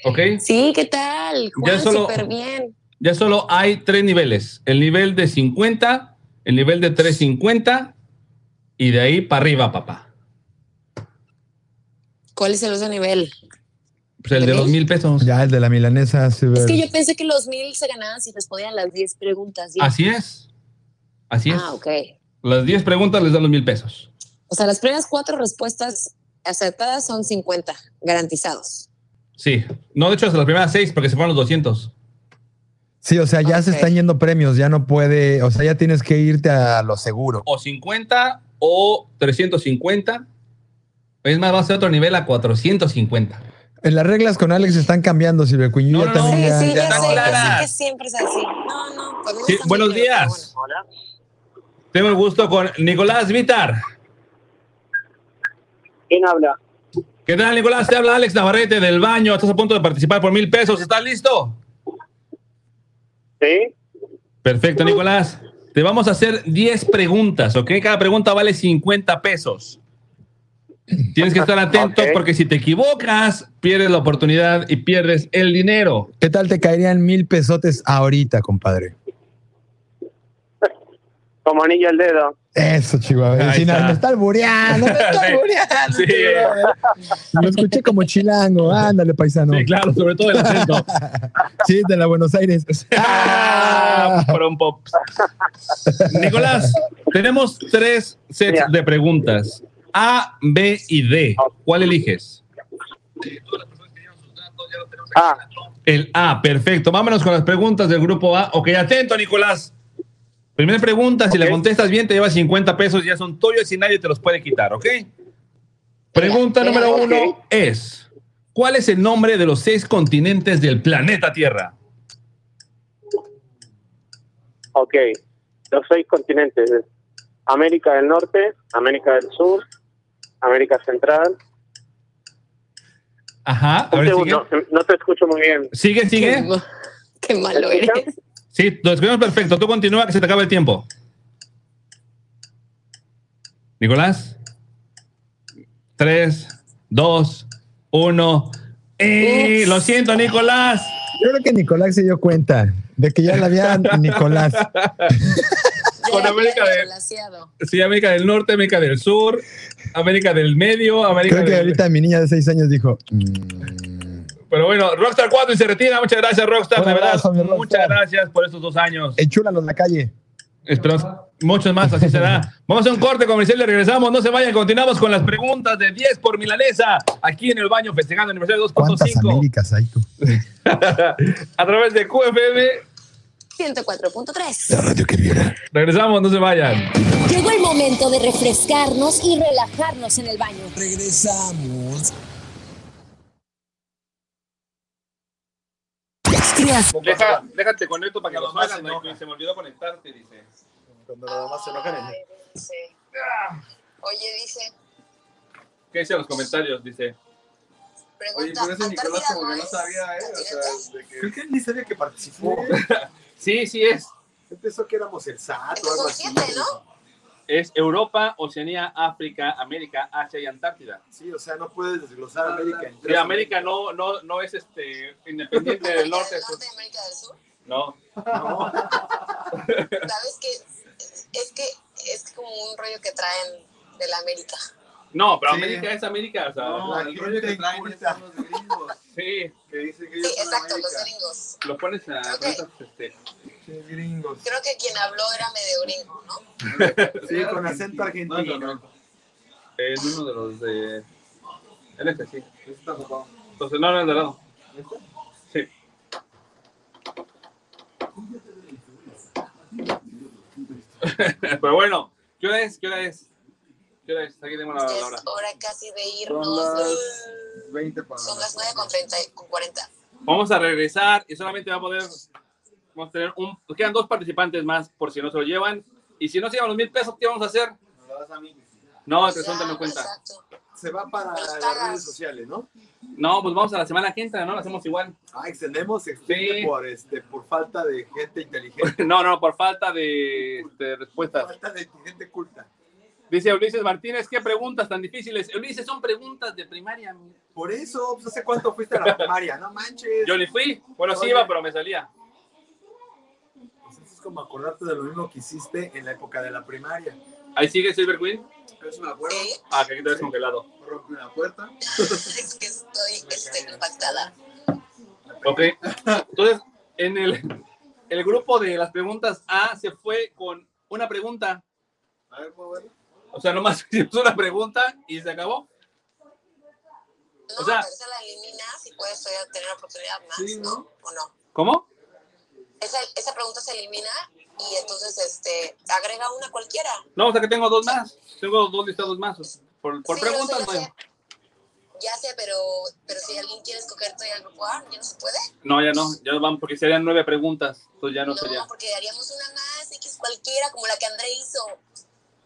¿Ok? Sí, ¿qué tal? Ya Juan, solo- súper bien. Ya solo hay tres niveles. El nivel de 50, el nivel de 350 y de ahí para arriba, papá. ¿Cuál es el otro nivel? Pues el de ¿De los mil? pesos. Ya el de la milanesa. sí, Es que yo pensé que los mil se ganaban si respondían las 10 preguntas. ¿sí? Así es. Así es. Ah, ok. Las 10 preguntas les dan los mil pesos. O sea, las primeras cuatro respuestas acertadas son 50, garantizados. Sí. No, de hecho, hasta las primeras seis porque se fueron los 200. Sí, o sea, ya se están yendo premios, ya no puede, o sea, ya tienes que irte a lo seguro. O 50 o 350. Es más, va a ser otro nivel a 450. En las reglas con Alex están cambiando, Silvia Cuño. No, no, también Sí, ya- sí, ya- ya están sé, yo sé claras. que siempre es así. No, no, conmigo Sí, buenos bien, días. Tengo el gusto con Nicolás Vitar. ¿Quién habla? ¿Qué tal, Nicolás? Te habla Alex Navarrete del baño. Estás a punto de participar por mil pesos. ¿Estás listo? Sí. Perfecto, Nicolás. Te vamos a hacer 10 preguntas, ¿ok? Cada pregunta vale 50 pesos. Tienes que estar (laughs) atento porque si te equivocas, pierdes la oportunidad y pierdes el dinero. ¿Qué tal te caerían mil pesotes ahorita, compadre? Como anillo al dedo. Eso, Chihuahua. Está. me está albureando, me está (laughs) albureando. Sí. Chihuahua. Lo escuché como chilango. Ándale, paisano. Sí, claro, sobre todo el acento. (laughs) Sí, de la Buenos Aires. Ah, (laughs) pop. Nicolás, tenemos tres sets de preguntas. A, B y D. ¿Cuál eliges? Ah, El A, perfecto. Vámonos con las preguntas del grupo A. Ok, atento, Nicolás. Primera pregunta, si la Ok. contestas bien, te llevas 50 pesos, ya son tuyos y nadie te los puede quitar, ¿ok? Pregunta Venga, número uno es, ¿cuál es el nombre de los seis continentes del planeta Tierra? ok. Los seis continentes. América del Norte, América del Sur, América Central. Ajá, a ver, no te escucho muy bien. Sigue, sigue. Qué malo eres. Sí, lo escuchamos perfecto. Tú continúa que se te acaba el tiempo. Nicolás. Tres, dos, uno. ¡Eh! Lo siento, Nicolás. Yo creo que Nicolás se dio cuenta de que ya la había (laughs) Nicolás. Con América de, sí, América del Norte, América del Sur, América del Medio, América Creo que del... ahorita mi niña de seis años dijo, "Mm, Pero bueno, Rockstar 4 y se retira. Muchas gracias, Rockstar. De verdad, abrazo, mi Rockstar. muchas gracias por estos dos años. enchúlanos la calle. Esperamos muchos más, así será. Vamos a un corte comercial y regresamos. No se vayan, continuamos con las preguntas de 10 por milanesa aquí en el baño festejando el aniversario ¿Cuántas 2.5 Américas hay tú? (laughs) a través de QFM. 104.3. La radio que viera. Regresamos, no se vayan. Llegó el momento de refrescarnos y relajarnos en el baño. Regresamos. Deja, déjate conecto para que los hagan. Se me olvidó conectarte, dice. Cuando nada más se enojan. Ay, dice. Oye, dice, ¿Qué dice en los comentarios? Dice. Oye, pregunta, pero ese Nicolás ¿Antártida como que no sabía, ¿eh? O sea, de que... Creo que él ni sabía que participó. (laughs) Sí, sí es. Él pensó que éramos el SAT o algo así. ¿no? Es Europa, Oceanía, África, América, Asia y Antártida. Sí, o sea, no puedes desglosar América en Sí. América no, no, no es este independiente del norte. América del Norte y América del Sur. No. (laughs) ¿Sabes qué? Es que es como un rollo que traen de la América. No, pero Sí. América es América. O sea, No, el rollo que traen es son los gringos. sí, Que dicen que Sí, exacto, los América. gringos. lo pones a preguntas, este, Gringos. Creo que quien habló era medio gringo, ¿no? (laughs) Sí, con acento No, argentino. no, no. es uno de los de. Él este, sí. Ese está ocupado. Entonces, no, no es de lado. Sí. (laughs) Pero bueno, ¿qué hora es? ¿Qué hora es? ¿Qué hora es? Aquí tenemos la, la hora. Es hora casi de Son irnos. las 20 para Son las 9 con 30 y con 40. Vamos a regresar y solamente va a poder. Vamos a tener un. Nos quedan dos participantes más por si no se lo llevan. Y si no se llevan los mil pesos, ¿qué vamos a hacer? Me lo das a mí. No, el presón me cuenta. Exacto. Se va para las redes sociales, ¿no? No, pues vamos a la semana que entra, ¿no? Lo hacemos igual. Ah, extendemos, extiende Sí. por, este, por falta de gente inteligente. (laughs) No, no, por falta de, de respuestas. falta de gente culta. Dice Ulises Martínez, ¿qué preguntas tan difíciles? Ulises, son preguntas de primaria. Por eso, pues, ¿hace cuánto fuiste a la primaria? No manches. Yo ni fui. Bueno, sí iba, pero me salía. Como acordarte de lo mismo que hiciste en la época de la primaria. Ahí sigue Silver Queen. Sí, Ah, que aquí te ves congelado. Rompí una puerta. (laughs) es que estoy este, impactada. Ok. Entonces, en el, el grupo de las preguntas A se fue con una pregunta. A ver, ¿puedo verlo? O sea, nomás (laughs) hicimos una pregunta y se acabó. No, O sea- pero esa la eliminas y puedes todavía tener oportunidad más, Sí, ¿no? ¿no? ¿O no? ¿Cómo? Esa, esa pregunta se elimina y entonces este, agrega una cualquiera. No, o sea que tengo dos más. Tengo dos listados más. Por, por Sí, preguntas, no. sé. Ya sé, pero, pero si alguien quiere escoger todavía el grupo A, ¿ya no se puede? No, ya no. Ya van porque serían nueve preguntas. Entonces ya no, No, sería. porque haríamos una más, X cualquiera, como la que André hizo.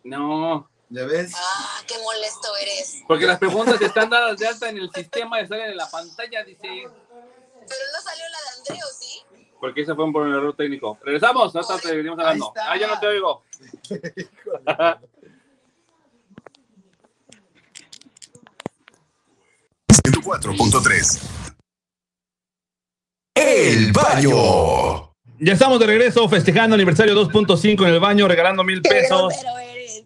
No. ¿Ya ves? Ah, qué molesto eres. Porque las preguntas están dadas de alta en el sistema y salen en la pantalla, dice. Pero no salió la de André, ¿o sí? Porque ese fue por un error técnico. Regresamos, no te seguimos hablando. Ah, ya no te oigo. 104.3. (laughs) El baño. Ya estamos de regreso festejando aniversario 2.5 en el baño, regalando mil pesos. Pero eres.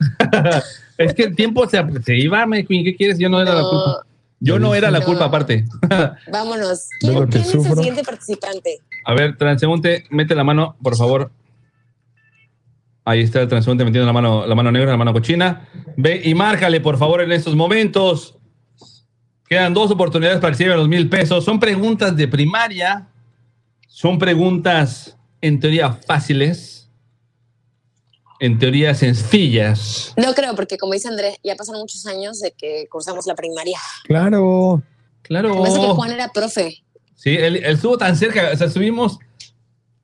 (laughs) es que el tiempo se, se iba, me ¿qué quieres? Yo no era la culpa. Yo no era la No. culpa aparte. (laughs) Vámonos. ¿Quién, quién es el siguiente participante? A ver, transeúnte, mete la mano, por favor. Ahí está el transeúnte metiendo la mano, la mano negra, la mano cochina. Ve y márcale, por favor, en estos momentos. Quedan dos oportunidades para lleven los mil pesos. Son preguntas de primaria. Son preguntas, en teoría, fáciles. En teoría, sencillas. No creo, porque como dice Andrés, ya pasaron muchos años de que cursamos la primaria. Claro. Claro. Me parece que Juan era profe. Sí, él, él estuvo tan cerca. O sea, estuvimos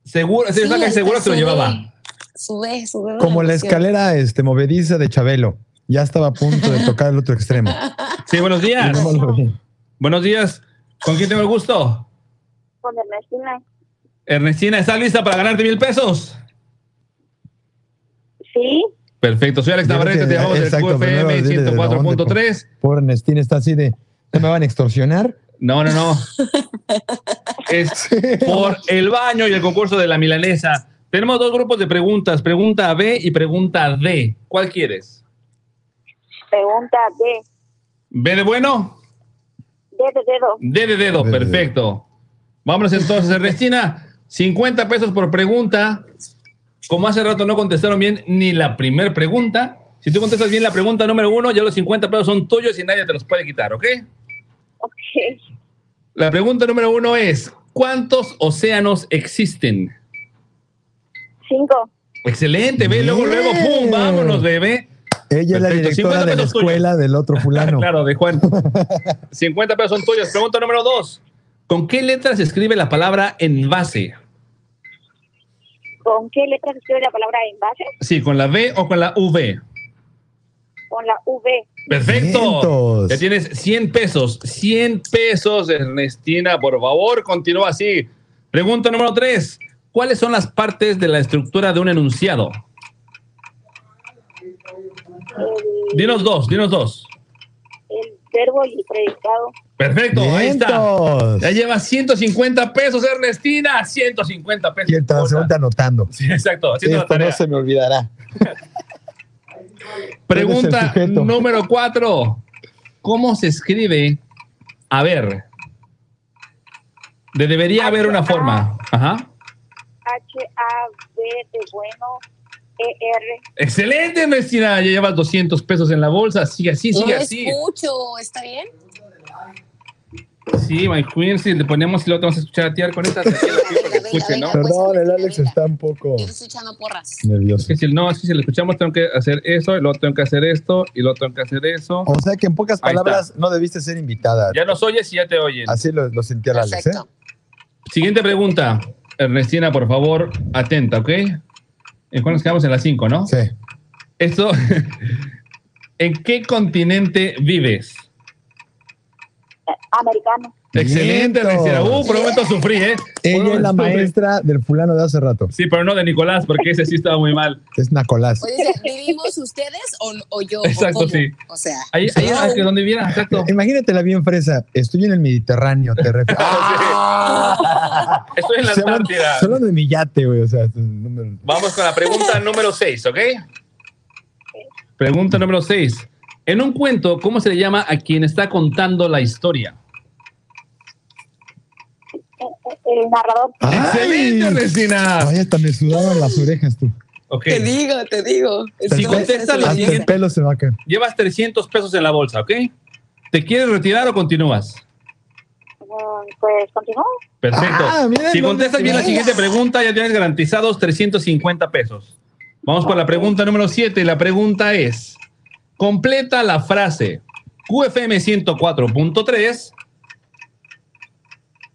seguro, sí, seguro que lo llevaba. Sube, sube. Como la escalera este, movediza de Chabelo. Ya estaba a punto de tocar el otro extremo. (laughs) Sí, buenos días. Buenos días. ¿Con quién tengo el gusto? Con Ernestina. Ernestina, ¿estás lista para ganarte mil pesos? Sí. Perfecto, soy Alex Navarrete, te llamamos del QFM dile de dónde, 104.3. Pobre Ernestina está así de. ¿No me van a extorsionar? No, no, no. Es por el baño y el concurso de la milanesa. Tenemos dos grupos de preguntas, pregunta B y pregunta D. ¿Cuál quieres? Pregunta D. ¿B de bueno? D de dedo. D de dedo, perfecto. Vámonos entonces, Ernestina. 50 pesos por pregunta. Como hace rato no contestaron bien ni la primera pregunta, si tú contestas bien la pregunta número uno, ya los 50 pesos son tuyos y nadie te los puede quitar, ¿ok? Ok. La pregunta número uno es, ¿cuántos océanos existen? Cinco. Excelente, ve, luego, luego, pum, vámonos, bebé. Ella es la directora 50 de la tuyos. escuela del otro fulano. (laughs) claro, de Juan. (laughs) 50 pesos son tuyos. Pregunta número dos. ¿Con qué letra se escribe la palabra envase? ¿Con qué letra se escribe la palabra envase? Sí, ¿con la V o con la V? Con la V. Perfecto. Ya tienes 100 pesos. 100 pesos, Ernestina, por favor, continúa así. Pregunta número 3. ¿Cuáles son las partes de la estructura de un enunciado? Dinos dos, dinos dos. el verbo y el predicado. Perfecto, ahí está. Ya llevas 150 pesos, Ernestina. 150 pesos. Y el transeúnte anotando. Sí, exacto, Esto no se me olvidará. (laughs) Pregunta número 4. ¿Cómo se escribe? A ver. De debería haber una forma. Ajá. H-A-B de bueno. E E-R. Excelente, Ernestina. Ya llevas 200 pesos en la bolsa. Sigue así, sigue así. escucho, ¿está bien? Sí, my queen, si le ponemos y lo vamos a escuchar a ti con esta. Escuche, ¿no? Perdón, el Alex está un poco Yo te estoy echando porras. nervioso. Es que si no, es que si le escuchamos, tengo que hacer eso, y luego tengo que hacer esto, y luego tengo que hacer eso. O sea que en pocas Ahí palabras no debiste ser invitada. Ya nos oyes y ya te oyen. Así lo, lo sentía el Alex, ¿eh? Siguiente pregunta. Ernestina, por favor, atenta, ¿ok? ¿En cuál nos quedamos? En las 5, ¿no? Sí. Esto, (laughs) ¿en qué continente vives? Americano. Excelente. Ernestina. Uh, por un momento sufrí, ¿eh? Ella es la maestra del fulano de hace rato. Sí, pero no de Nicolás, porque ese sí estaba muy mal. Es. Oye, dice, ¿vivimos ustedes o, o yo? o Exacto, cómo? sí. O sea, Ahí, ahí ah, que donde viera, exacto. Imagínatela bien fresa. Estoy en el Mediterráneo, te refieres. (laughs) Estoy en la Antártida. Solo de mi yate, güey. O sea, Vamos con la pregunta número 6, ¿ok? Pregunta número 6. En un cuento, ¿cómo se le llama a quien está contando la historia? El narrador. ¡Excelente, Ernestina! Ay, hasta me sudaron las orejas tú. Te digo, te digo. Si contestas la Hasta el siguiente, pelo se va a caer. llevas 300 pesos en la bolsa, ¿ok? ¿Te quieres retirar o continúas? Mm, Pues continúa. Perfecto. Ah, mira, si contestas bien la siguiente pregunta, ya tienes garantizados 350 pesos. Vamos por la pregunta número 7. La pregunta es: completa la frase QFM 104.3.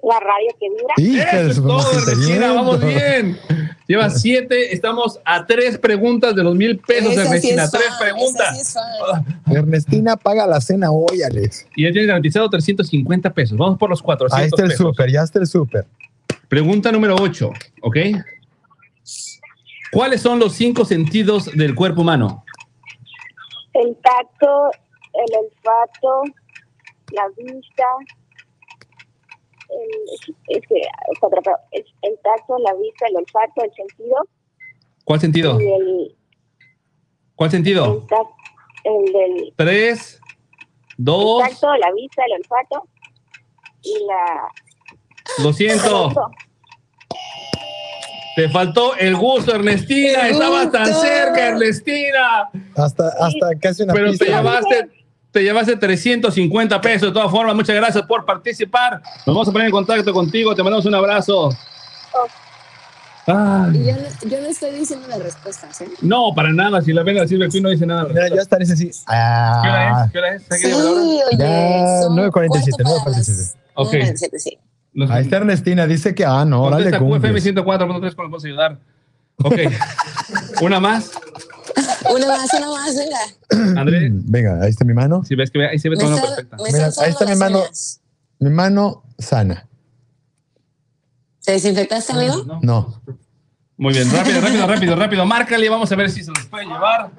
La radio que vibra. Hija de Eso es todo, vamos bien. Llevas (laughs) 7, estamos a tres preguntas de los mil pesos, Esa sí Ernestina. es tres fan, preguntas. sí fan. Ernestina paga la cena hoy, Alex. Y ya tienes garantizado 350 pesos. Vamos por los 400 Ahí está el pesos. súper, ya está el súper. Pregunta número 8, ¿ok? ¿Cuáles son los cinco sentidos del cuerpo humano? El tacto, el olfato, la vista. El, es que, está atrapado. el, el tacto, la vista, el olfato, el sentido. ¿Cuál sentido? El, ¿Cuál el, sentido? el del Tres, dos, el tacto, la vista, el olfato y la. lo siento. Te faltó el gusto, Ernestina. Estabas tan cerca, Ernestina. Hasta, hasta casi una Pero te llevaste, te llevaste 350 pesos. De todas formas, muchas gracias por participar. Nos vamos a poner en contacto contigo. Te mandamos un abrazo. Ay, Y yo no, yo no estoy diciendo las respuestas, ¿eh? no, para nada. Si la ven así, el no dice nada. Mira, ya está ese sí. ¿Qué hora Ah, es? ¿Qué hora es? ¿Qué Sí, oye. Ya, son 9:47, cuarto para 9:47. las Ok. 9:47, sí. Los- ahí está Ernestina, dice que, ah, no, órale, Contesta QFM cumbres. 104.3 ¿cómo nos podemos ayudar? Ok. (laughs) Una más. (laughs) Una más, una más, venga. André, (clears throat) Venga, ahí está mi mano. si ves que ahí se ve todo perfecta. Mira, ahí está mi mano. Mi mano sana. ¿Te desinfectaste, amigo? No. Muy bien, rápido, rápido, rápido, rápido. Márcale, vamos a ver si se los puede llevar.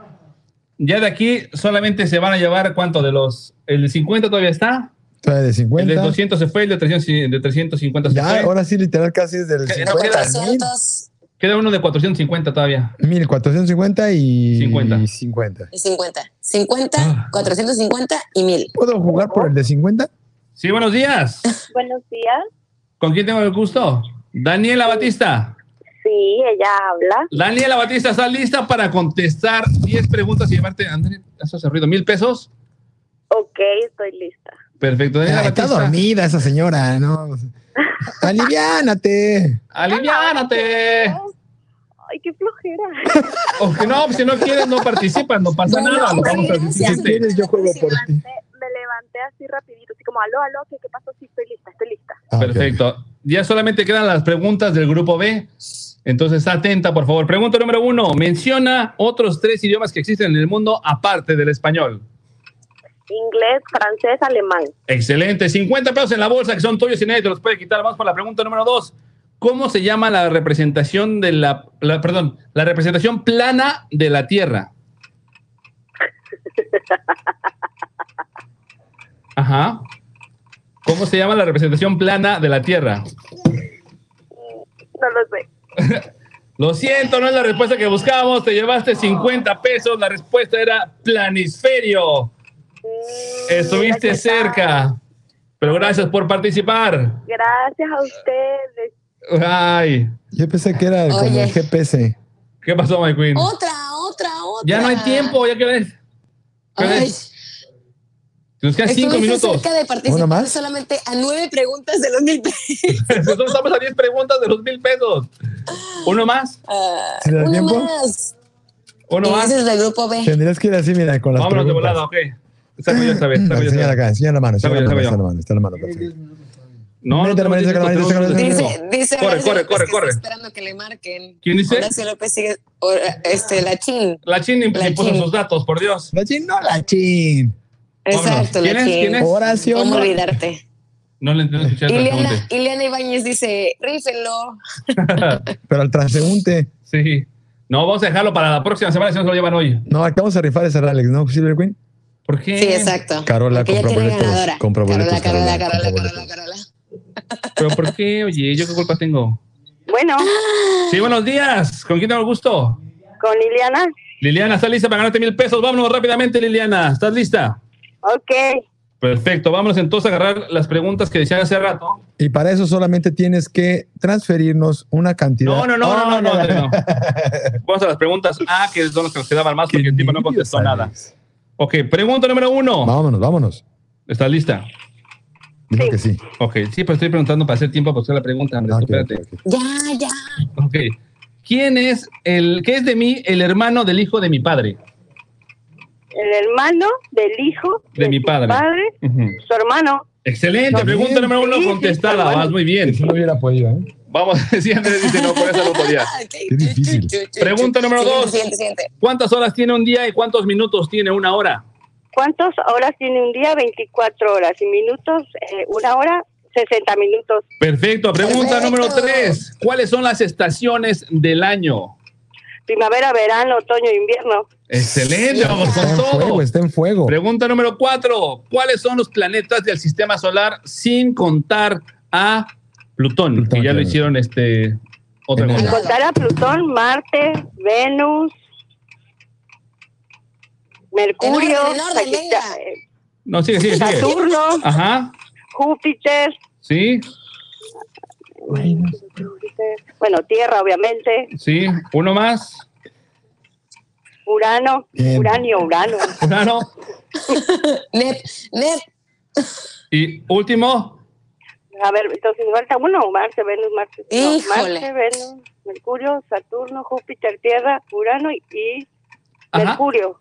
Ya de aquí solamente se van a llevar cuánto de los. El de 50 todavía está. De El de 50. 200 se fue, el de 300, y- de 350 se Ya, fue. ahora sí, literal, casi es del ¿Qué? 50 al 300 Queda uno de 450 todavía. 1450 y 50. 50. y 50. 50, Ah. 450 y 1000. ¿Puedo jugar por el de 50? Sí, buenos días. (laughs) Buenos días. ¿Con quién tengo el gusto? Daniela Batista. Sí, ella habla. Daniela Batista, ¿estás lista para contestar 10 preguntas y llevarte, André, eso hace ruido, mil pesos? Ok, estoy lista. Perfecto, Daniela Ah, está Batista. dormida esa señora, ¿no? (laughs) Aliviánate. Aliviánate. Ay, qué flojera. (laughs) O que no, si no quieres, no participas, no pasa Bueno, nada. Lo vamos a. Si quieres, yo juego por ti. Me, levanté así rapidito, así como, aló, aló, ¿qué, qué pasó? Sí, estoy lista, estoy lista. Ah. Perfecto. Ya solamente quedan las preguntas del grupo B. Entonces, atenta, por favor. Pregunta número uno. Menciona otros tres idiomas que existen en el mundo aparte del español. Inglés, francés, alemán. Excelente. 50 pesos en la bolsa que son tuyos y nadie te los puede quitar. Vamos por la pregunta número dos. ¿Cómo se llama la representación de la, la- perdón, la representación plana de la Tierra? Ajá. ¿Cómo se llama la representación plana de la Tierra? No lo sé. (laughs) Lo siento, no es la respuesta que buscábamos. Te llevaste 50 pesos. La respuesta era planisferio. Mm, Estuviste cerca. Pero gracias por participar. Gracias a ustedes. Ay, Yo pensé que era como el GPS. ¿qué pasó, my queen? Otra, otra, otra. Ya no hay tiempo, ya que ves. ¿Qué Ay, ves? Nos quedan cinco minutos. cerca de ¿Una participar más? solamente a nueve preguntas de los mil pesos. (laughs) Nosotros estamos a 10 preguntas de los mil pesos. ¿Uno más? Ah, ¿Sí le da una tiempo? más. ¿Uno más? ese es del grupo B. Tendrías que ir así, mira, con las Vámonos de preguntas. volada, ok. Saco yo esta vez, saco yo esta Enseña vez. acá, enseña la mano, está la mano, está la mano, perfecto. No, no, la mano. Dice, dice Corre, corre, corre, corre. esperando que le marquen. ¿Quién dice? Horacio López sigue, este, la chin. La Chin La impuso Chin. sus datos, por Dios. La chin, no la chin. Exacto, ¿Quién la es? chin. Horacio. ¿Cómo no. olvidarte? No le entiendo escuchar Ileana. Ileana Ibáñez dice, rífenlo. (laughs) Pero al transeúnte. Sí. No, vamos a dejarlo para la próxima semana si no se lo llevan hoy. No, acabamos de rifar ese Alex, ¿no? Silver Queen. ¿Por qué? Sí, exacto. Carola compra boletos. ganadora. Compra boletos. Carola, Carola, Carola. Carola, Carola. ¿Pero por qué? Oye, ¿yo qué culpa tengo? Bueno, Sí, buenos días. ¿Con quién tengo el gusto? con Liliana. Liliana, ¿estás lista para ganarte mil pesos? Vámonos rápidamente, Liliana. ¿Estás lista? Ok. Perfecto. Vámonos entonces a agarrar las preguntas que decían hace rato. Y para eso solamente tienes que transferirnos una cantidad. No, no, no, no, no, no, André, no. (laughs) Vamos a las preguntas A, que son las que nos quedaban más porque el tipo no contestó nada. Ok, pregunta número uno. Vámonos, vámonos. ¿Estás lista? Dijo que sí. Ok, sí, pero estoy preguntando para hacer tiempo para hacer la pregunta, Andrés. Ah, ok, espérate. ok, ok. Ya, ya. Ok. ¿Quién es el, qué es de mí el hermano del hijo de mi padre? El hermano del hijo De mi su padre. padre, Ujú. su hermano. Excelente, Está pregunta bien. número uno Sí, sí, contestada, bueno. vas muy bien. Eso no hubiera podido, ¿eh? Vamos, (laughs) sí, Andrés dice no, por eso no podía. (laughs) Qué difícil. Pregunta número dos. Siguiente, siguiente. ¿Cuántas horas tiene un día y cuántos minutos tiene una hora? ¿Cuántas horas tiene un día? 24 horas. Y minutos, eh, una hora, 60 minutos. Perfecto, pregunta Perfecto. número tres. ¿Cuáles son las estaciones del año? Primavera, verano, otoño, invierno. Excelente, vamos Está en fuego, está en fuego. Pregunta número cuatro. ¿Cuáles son los planetas del sistema solar sin contar a Plutón? Plutón, que ya lo hicieron este otra cosa. Contar a Plutón, Marte, Venus, Mercurio, En orden, en orden, Sagita- venga. No, sigue, sigue, sigue. Saturno, Ajá, Júpiter, sí, bueno, Tierra, obviamente, sí. Uno más. Urano, Bien. Uranio, Urano, Urano. (laughs) Nep, Nep. Y último. A ver, entonces me falta uno, Marte, Venus, Marte, no. Marte, Venus, Mercurio, Saturno, Júpiter, Tierra, Urano y, y Ajá. Mercurio.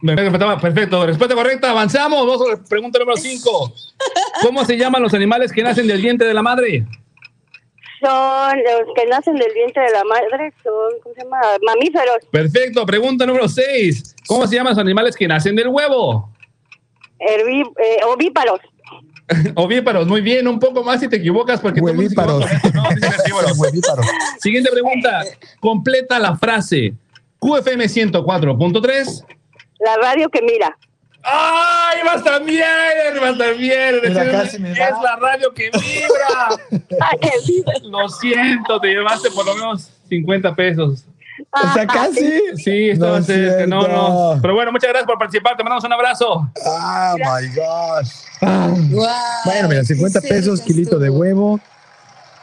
Perfecto, perfecto. Respuesta correcta. Avanzamos. Vamos a la pregunta número cinco. ¿Cómo se llaman los animales que nacen del vientre de la madre? son los que nacen del vientre de la madre, son, ¿cómo se llama? Mamíferos. Perfecto. Pregunta número 6. ¿Cómo se llaman los animales que nacen del huevo? Herví- eh, ovíparos. (laughs) Ovíparos. Muy bien. Un poco más si te equivocas porque Huevíparos. Huevíparos. Siguiente pregunta. Completa la frase. QFM 104.3. La radio que mira. ¡Ay, vas también! ¡Vas también! Mira, es, me la radio que vibra. (laughs) Lo siento, te llevaste por lo menos 50 pesos. O sea, casi. Sí, estaba No es cerca. No, cierto. no. Pero bueno, muchas gracias por participar. Te mandamos un abrazo. Ah, my gosh. Ah. Bueno, mira, 50 pesos, kilito de huevo,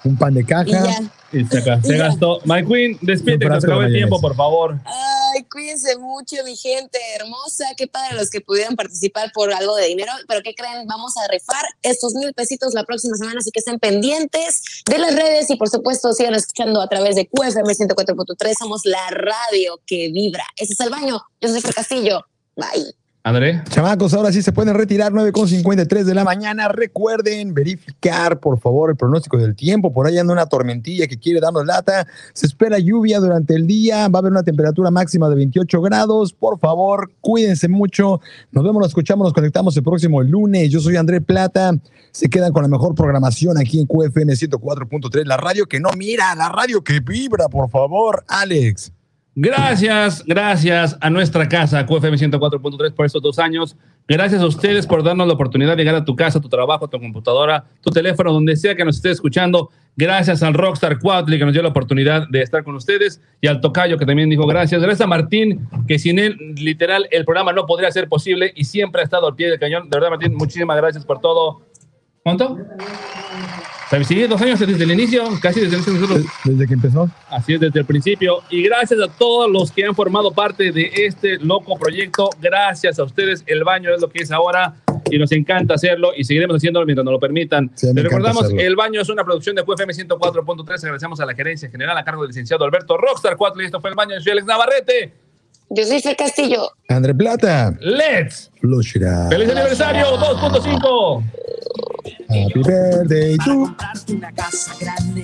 un pan de caja. Y se, gastó. My Queen, despídete, que se acabó el tiempo, por favor. Ay, cuídense mucho, mi gente hermosa. Qué padre los que pudieran participar por algo de dinero. Pero ¿qué creen? Vamos a refar estos mil pesitos la próxima semana, así que estén pendientes de las redes y por supuesto sigan escuchando a través de QFM 104.3. Somos la radio que vibra. Este es el baño. Yo soy Fer Castillo. Bye. André. Chamacos, ahora sí se pueden retirar 9.53 de la mañana. Recuerden verificar, por favor, el pronóstico del tiempo. Por ahí anda una tormentilla que quiere darnos lata. Se espera lluvia durante el día. Va a haber una temperatura máxima de 28 grados. Por favor, cuídense mucho. Nos vemos, nos escuchamos, nos conectamos el próximo lunes. Yo soy André Plata. Se quedan con la mejor programación aquí en QFM 104.3. La radio que no mira, la radio que vibra, por favor, Alex. Gracias, gracias a nuestra casa, QFM 104.3 por estos dos años. Gracias a ustedes por darnos la oportunidad de llegar a tu casa, tu trabajo, tu computadora, tu teléfono, donde sea que nos esté escuchando. Gracias al Rockstar Cuautli que nos dio la oportunidad de estar con ustedes y al Tocayo que también dijo gracias. Gracias a Martín, que sin él, literal, el programa no podría ser posible y siempre ha estado al pie del cañón. De verdad, Martín, muchísimas gracias por todo. ¿Cuánto? Sí, dos años desde el inicio, casi desde el inicio nosotros. Desde que empezó. Así es, desde el principio. Y gracias a todos los que han formado parte de este loco proyecto. Gracias a ustedes. El baño es lo que es ahora y nos encanta hacerlo y seguiremos haciéndolo mientras nos lo permitan. Sí, Te recordamos, hacerlo. El baño es una producción de QFM 104.3. Agradecemos a la gerencia general a cargo del licenciado Alberto Rockstar 4 y esto fue El baño. Yo soy Alex Navarrete. Yo soy Fer Castillo. André Plata. Let's. Flush it out. ¡Feliz aniversario 2.5! Happy birthday to una casa grande